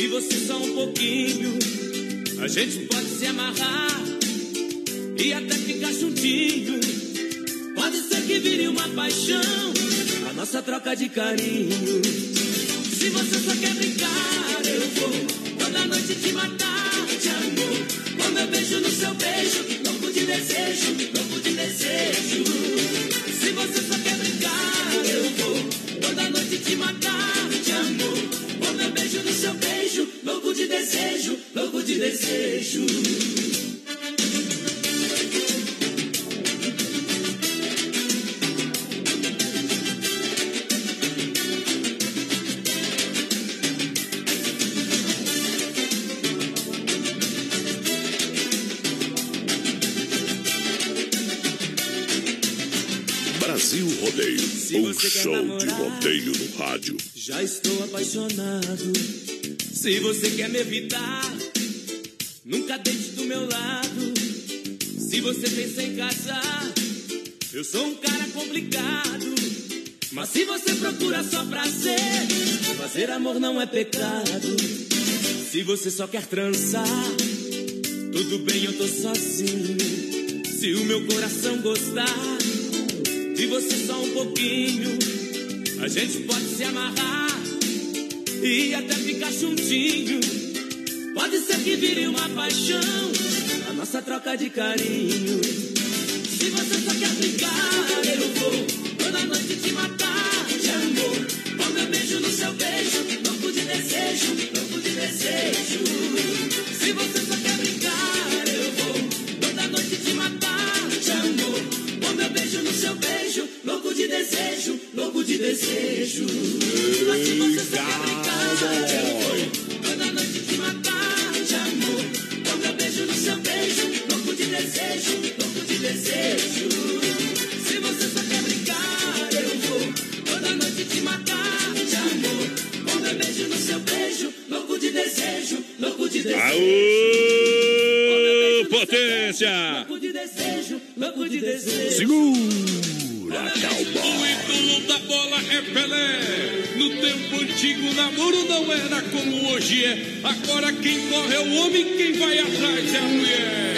de você só um pouquinho, a gente pode se amarrar e até ficar juntinho. Pode ser que vire uma paixão, a nossa troca de carinho. Se você só quer brincar, eu vou toda noite te matar de amor. Com meu beijo no seu beijo, louco de desejo, louco de desejo. Se você só quer brincar, eu vou toda noite te matar louco de desejo, louco de desejo. Brasil Rodeio, um show de rodeio no rádio. Já estou apaixonado. Se você quer me evitar, nunca deixe do meu lado. Se você pensa em casar, eu sou um cara complicado. Mas se você procura só prazer, fazer amor não é pecado. Se você só quer trançar, tudo bem, eu tô sozinho. Se o meu coração gostar de você só um pouquinho, a gente pode se amarrar e até juntinho. Pode ser que vire uma paixão, a nossa troca de carinho. Se você só quer brincar, eu vou toda noite te matar de amor. Com meu beijo no seu beijo, louco de desejo, louco de desejo. Se você só quer brincar, eu vou toda noite te matar de amor. Com meu beijo no seu beijo, louco de desejo, louco de desejo. Mas se você só quer potência! Louco de desejo, louco de desejo. Segura, cowboy. O ídolo da bola é Pelé. No tempo antigo, namoro não era como hoje é. Agora quem corre é o homem, quem vai atrás é a mulher.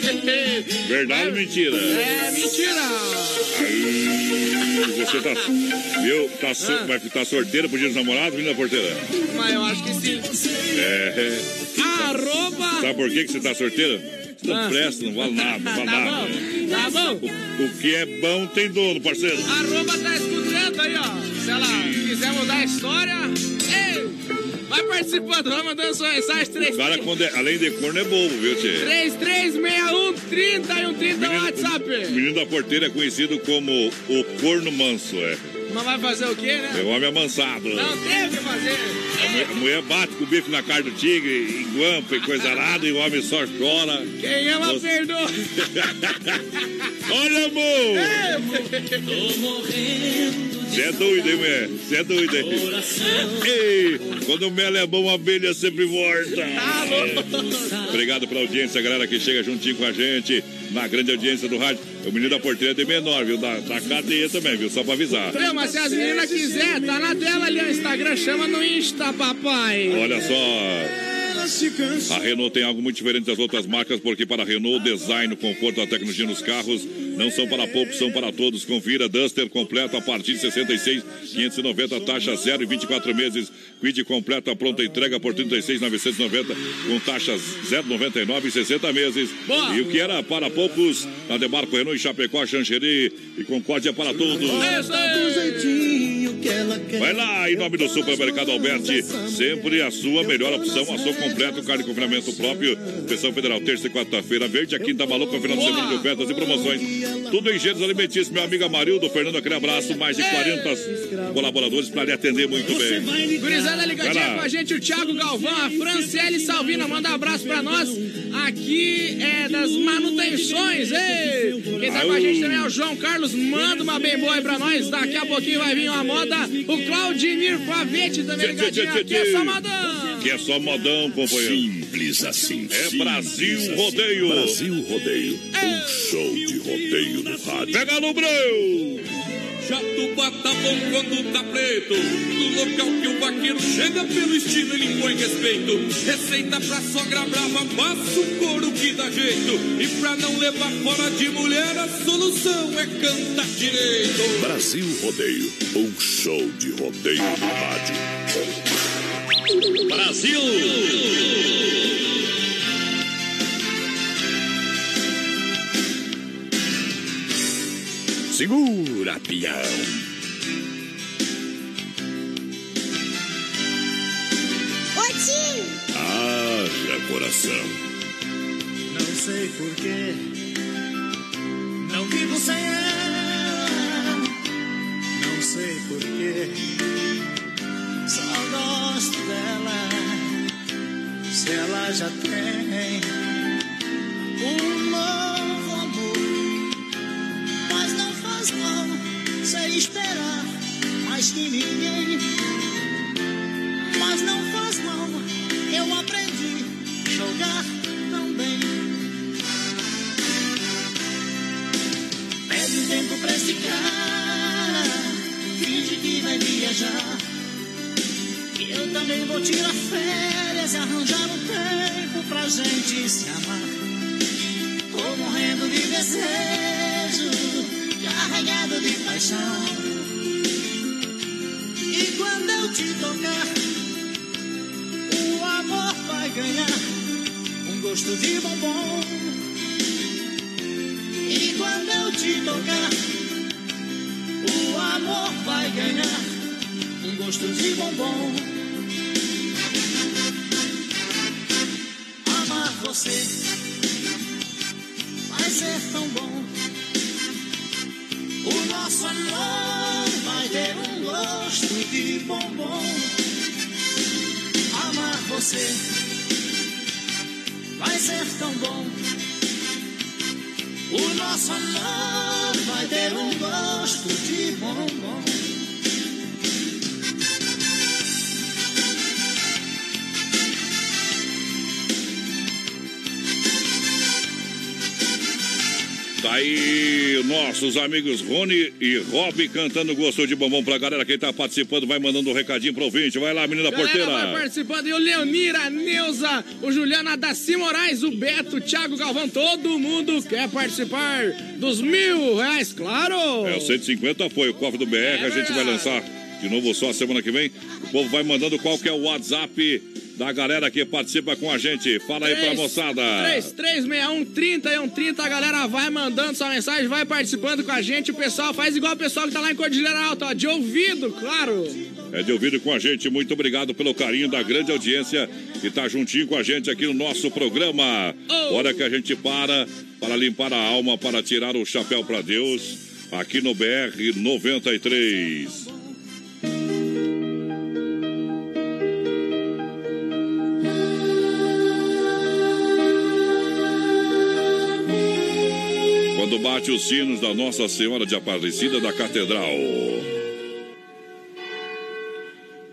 *laughs* Verdade ou mentira? É mentira! Aí, você tá. Viu? Tá, so, Ah. vai ficar sorteira pro dia dos namorados, menina porteira? Mas eu acho que sim. É. Arroba! Sabe por que, que você tá sorteira? Não presta, não vale nada, não vale Tá nada. bom? Tá bom? O que é bom tem dono, parceiro. Arroba tá escutando aí, ó. Se ela quiser mudar a história, ei, vai participando, vai mandando sua mensagem. O cara, quando é- além de corno, é bobo, viu, Tchê? 3361 30 e um 30 no WhatsApp. O menino da porteira é conhecido como o corno manso, é. Mas vai fazer o quê, né? É o homem amansado. Não teve que fazer. A mulher, a mulher bate com o bife na cara do tigre, enguampa e coisa arada, e o homem só chora. Quem ama, Você- perdoa. *laughs* Olha, amor! Tô morrendo Você é doido, hein, mulher? Você é doido, hein? Ei, quando o mel é bom, a abelha sempre volta. Obrigado pela audiência, galera que chega juntinho com a gente na grande audiência do rádio. O menino da porteira é de menor, viu? Da, da cadeia também, viu? Só pra avisar. Viu, mas se as meninas quiser, tá na tela ali o Instagram, chama no Insta, papai. Olha só. A Renault tem algo muito diferente das outras marcas, porque para a Renault, o design, o conforto, a tecnologia nos carros não são para poucos, são para todos. Confira Duster completo a partir de 66, 590, taxa 0 e 24 meses. Quid completa, pronta entrega por 36,990, com taxas 0,99 e 60 meses. Boa. E o que era para poucos, na Demarco Renault em Chapecó, Xanxerê e Concórdia para todos. É isso aí. Vai lá, em nome do Supermercado Alberti, sempre a sua melhor opção, ação completo, carne de confinamento próprio, Inspeção Federal, terça e quarta-feira verde, a quinta maluca, final de semana de ofertas e promoções. Tudo em gêneros alimentícios, meu amigo Amarildo, Fernando, aquele abraço, mais de 40 colaboradores para lhe atender muito bem. Gurizada ligadinha com a gente, o Thiago Galvão, a Franciele Salvina, manda um abraço pra nós. Aqui é das manutenções, ei! Quem tá com a gente também é o João Carlos, manda uma bem boa aí pra nós. Daqui a pouquinho vai vir uma moda. O Claudinir Favete também ligadinho, aqui é só modão. Que é só modão, companheiro. Simples assim. É Brasil Rodeio. Brasil Rodeio. Um show de rodeio no rádio. Pega no breu! Jatubá tá bom quando tá preto. No local que o vaqueiro chega pelo estilo, ele impõe respeito. Receita pra sogra brava, passa o couro que dá jeito. E pra não levar fora de mulher, a solução é cantar direito. Brasil Rodeio. Um show de rodeio no rádio. Brasil! Segura, peão. Oi, tio! Haja coração. Não sei porquê, não vivo sem ela. Não sei porquê, só gosto dela. Se ela já tem mais que amigos Rony e Rob cantando Gostou de Bombom pra galera. Quem tá participando vai mandando um recadinho pro ouvinte. Vai lá, menina Galera, porteira. vai participando. E o Leonir, a Neuza, o Juliano, a Daci Moraes, o Beto, o Thiago Galvão. Todo mundo quer participar dos mil reais, claro. É, o 150 foi o cofre do BR. a gente vai lançar de novo só a semana que vem. O povo vai mandando qual que é o WhatsApp da galera que participa com a gente. Fala aí pra moçada. 3361 30 a galera vai mandando sua mensagem, vai participando com a gente. O pessoal faz igual o pessoal que tá lá em Cordilheira Alta, ó, de ouvido, claro. É de ouvido com a gente. Muito obrigado pelo carinho da grande audiência que tá juntinho com a gente aqui no nosso programa. Hora que a gente para para limpar a alma, para tirar o chapéu para Deus, aqui no BR 93. Quando bate os sinos da Nossa Senhora de Aparecida da Catedral.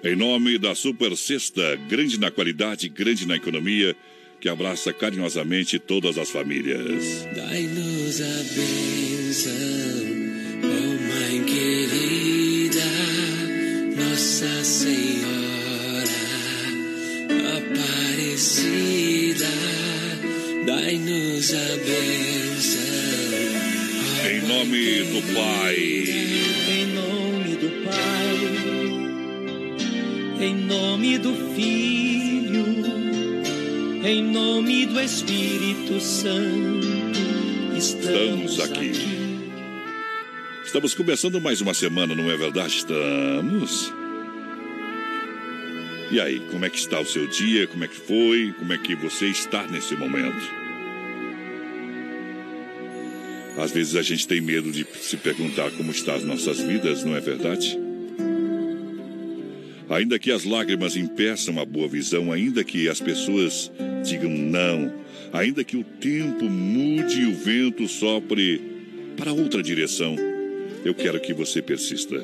Em nome da Super Sexta, grande na qualidade, grande na economia, que abraça carinhosamente todas as famílias. Dai-nos a bênção, oh Mãe querida, Nossa Senhora Aparecida, dai-nos a bênção. Em nome do Pai, Em nome do Pai, em nome do Filho, em nome do Espírito Santo, estamos aqui. Estamos começando mais uma semana, não é verdade? Estamos. E aí, como é que está o seu dia? Como é que foi? Como é que você está nesse momento? Às vezes a gente tem medo de se perguntar como estão as nossas vidas, não é verdade? Ainda que as lágrimas impeçam a boa visão, ainda que as pessoas digam não, ainda que o tempo mude e o vento sopre para outra direção, eu quero que você persista.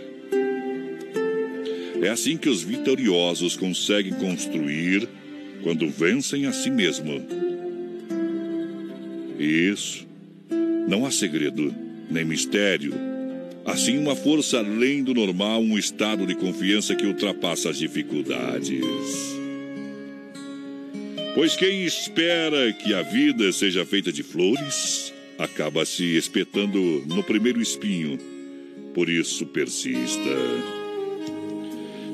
É assim que os vitoriosos conseguem construir quando vencem a si mesmo. Isso. Não há segredo, nem mistério. Assim, uma força além do normal, um estado de confiança que ultrapassa as dificuldades. Pois quem espera que a vida seja feita de flores, acaba se espetando no primeiro espinho. Por isso, persista.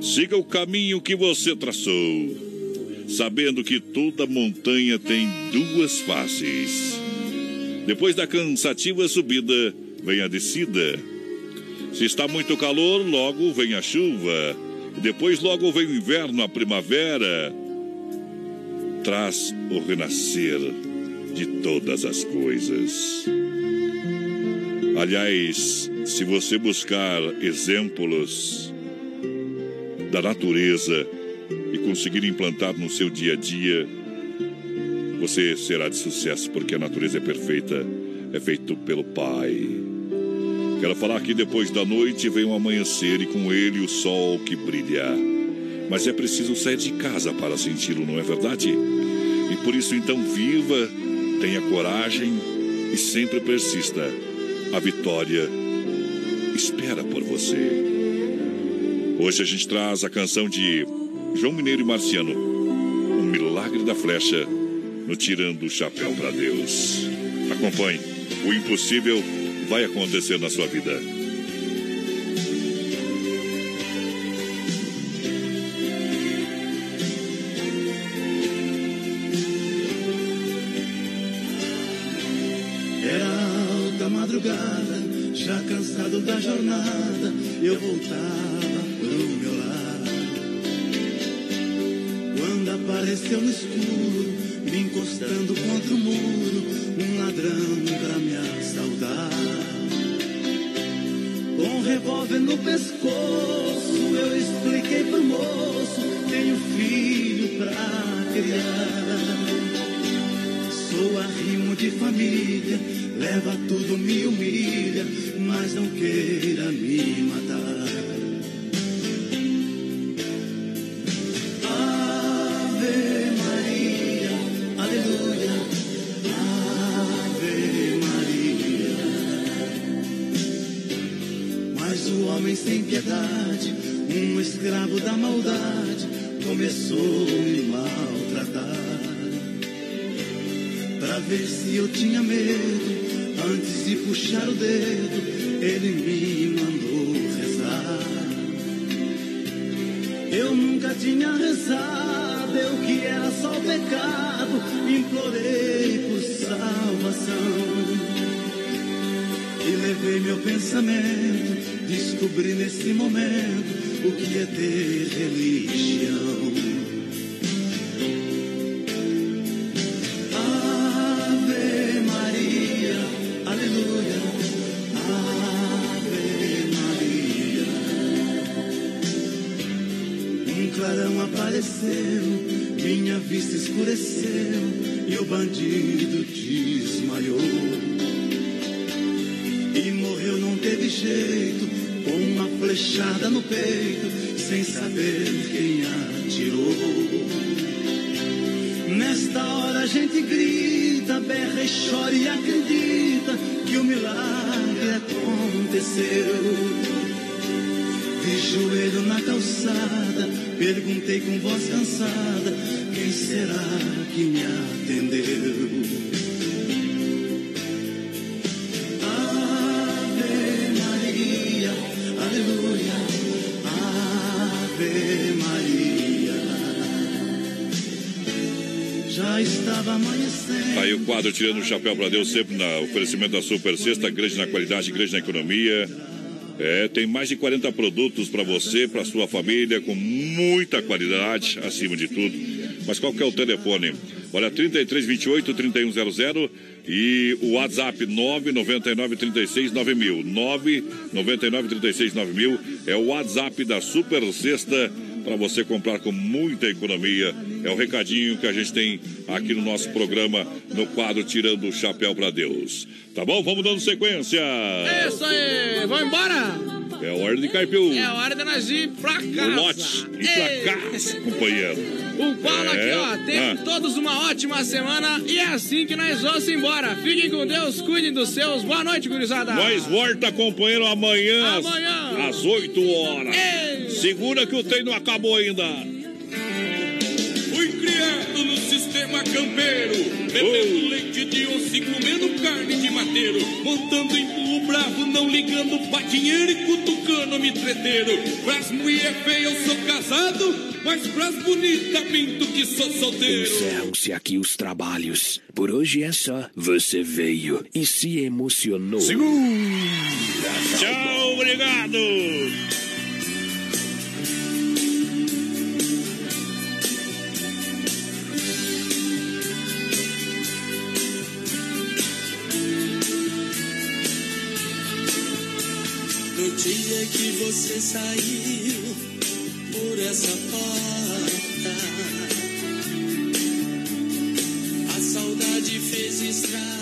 Siga o caminho que você traçou, sabendo que toda montanha tem duas faces. Depois da cansativa subida, vem a descida. Se está muito calor, logo vem a chuva. Depois, logo vem o inverno, a primavera. Traz o renascer de todas as coisas. Aliás, se você buscar exemplos da natureza e conseguir implantar no seu dia a dia, você será de sucesso, porque a natureza é perfeita, é feito pelo Pai. Quero falar que depois da noite vem o amanhecer e com ele o sol que brilha. Mas é preciso sair de casa para senti-lo, não é verdade? E por isso então viva, tenha coragem e sempre persista. A vitória espera por você. Hoje a gente traz a canção de João Mineiro e Marciano, O Milagre da Flecha, no Tirando o Chapéu para Deus. Acompanhe, o impossível vai acontecer na sua vida. Escravo da maldade, começou a me maltratar. Pra ver se eu tinha medo, antes de puxar o dedo, ele me mandou rezar. Eu nunca tinha rezado, eu que era só pecado, implorei por salvação. E levei meu pensamento, descobri nesse momento o que é ter religião. Um apareceu, minha vista escureceu e o bandido desmaiou. E morreu, não teve jeito, uma flechada no peito, sem saber quem atirou. Nesta hora a gente grita, berra e chora e acredita que o milagre aconteceu. De joelho na calçada, perguntei com voz cansada: quem será que me atendeu? Estava amanhecendo. Aí o quadro Tirando o Chapéu para Deus, sempre no oferecimento da Super Sexta, grande na qualidade, grande na economia. É, tem mais de 40 produtos para você, para sua família, com muita qualidade, acima de tudo. Mas qual que é o telefone? Olha, 3328 3100 e o WhatsApp 999 36 9000. 999 36 9000 é o WhatsApp da Super Sexta para você comprar com muita economia. É o recadinho que a gente tem aqui no nosso programa, no quadro Tirando o Chapéu para Deus. Tá bom? Vamos dando sequência. É isso aí, vamos embora? É hora de Caipil. É hora de nós ir pra casa. Lote e pra casa, companheiro. O Paulo É, aqui, ó, tenham ah. todos uma ótima semana e é assim que nós vamos embora. Fiquem com Deus, cuidem dos seus. Boa noite, gurizada. Nós volta, companheiro, amanhã, às- Amanhã. às 8 horas. Segura que o trem não acabou ainda. No sistema campeiro, bebendo leite de onça e comendo carne de mateiro, montando em burro bravo, não ligando pra dinheiro e cutucando me treteiro. Pras mulher feia eu sou casado, mas pras bonitas minto que sou solteiro. Encerram-se aqui os trabalhos. Por hoje é só. Você veio e se emocionou. Tchau, obrigado. Dia que você saiu por essa porta, a saudade fez estrago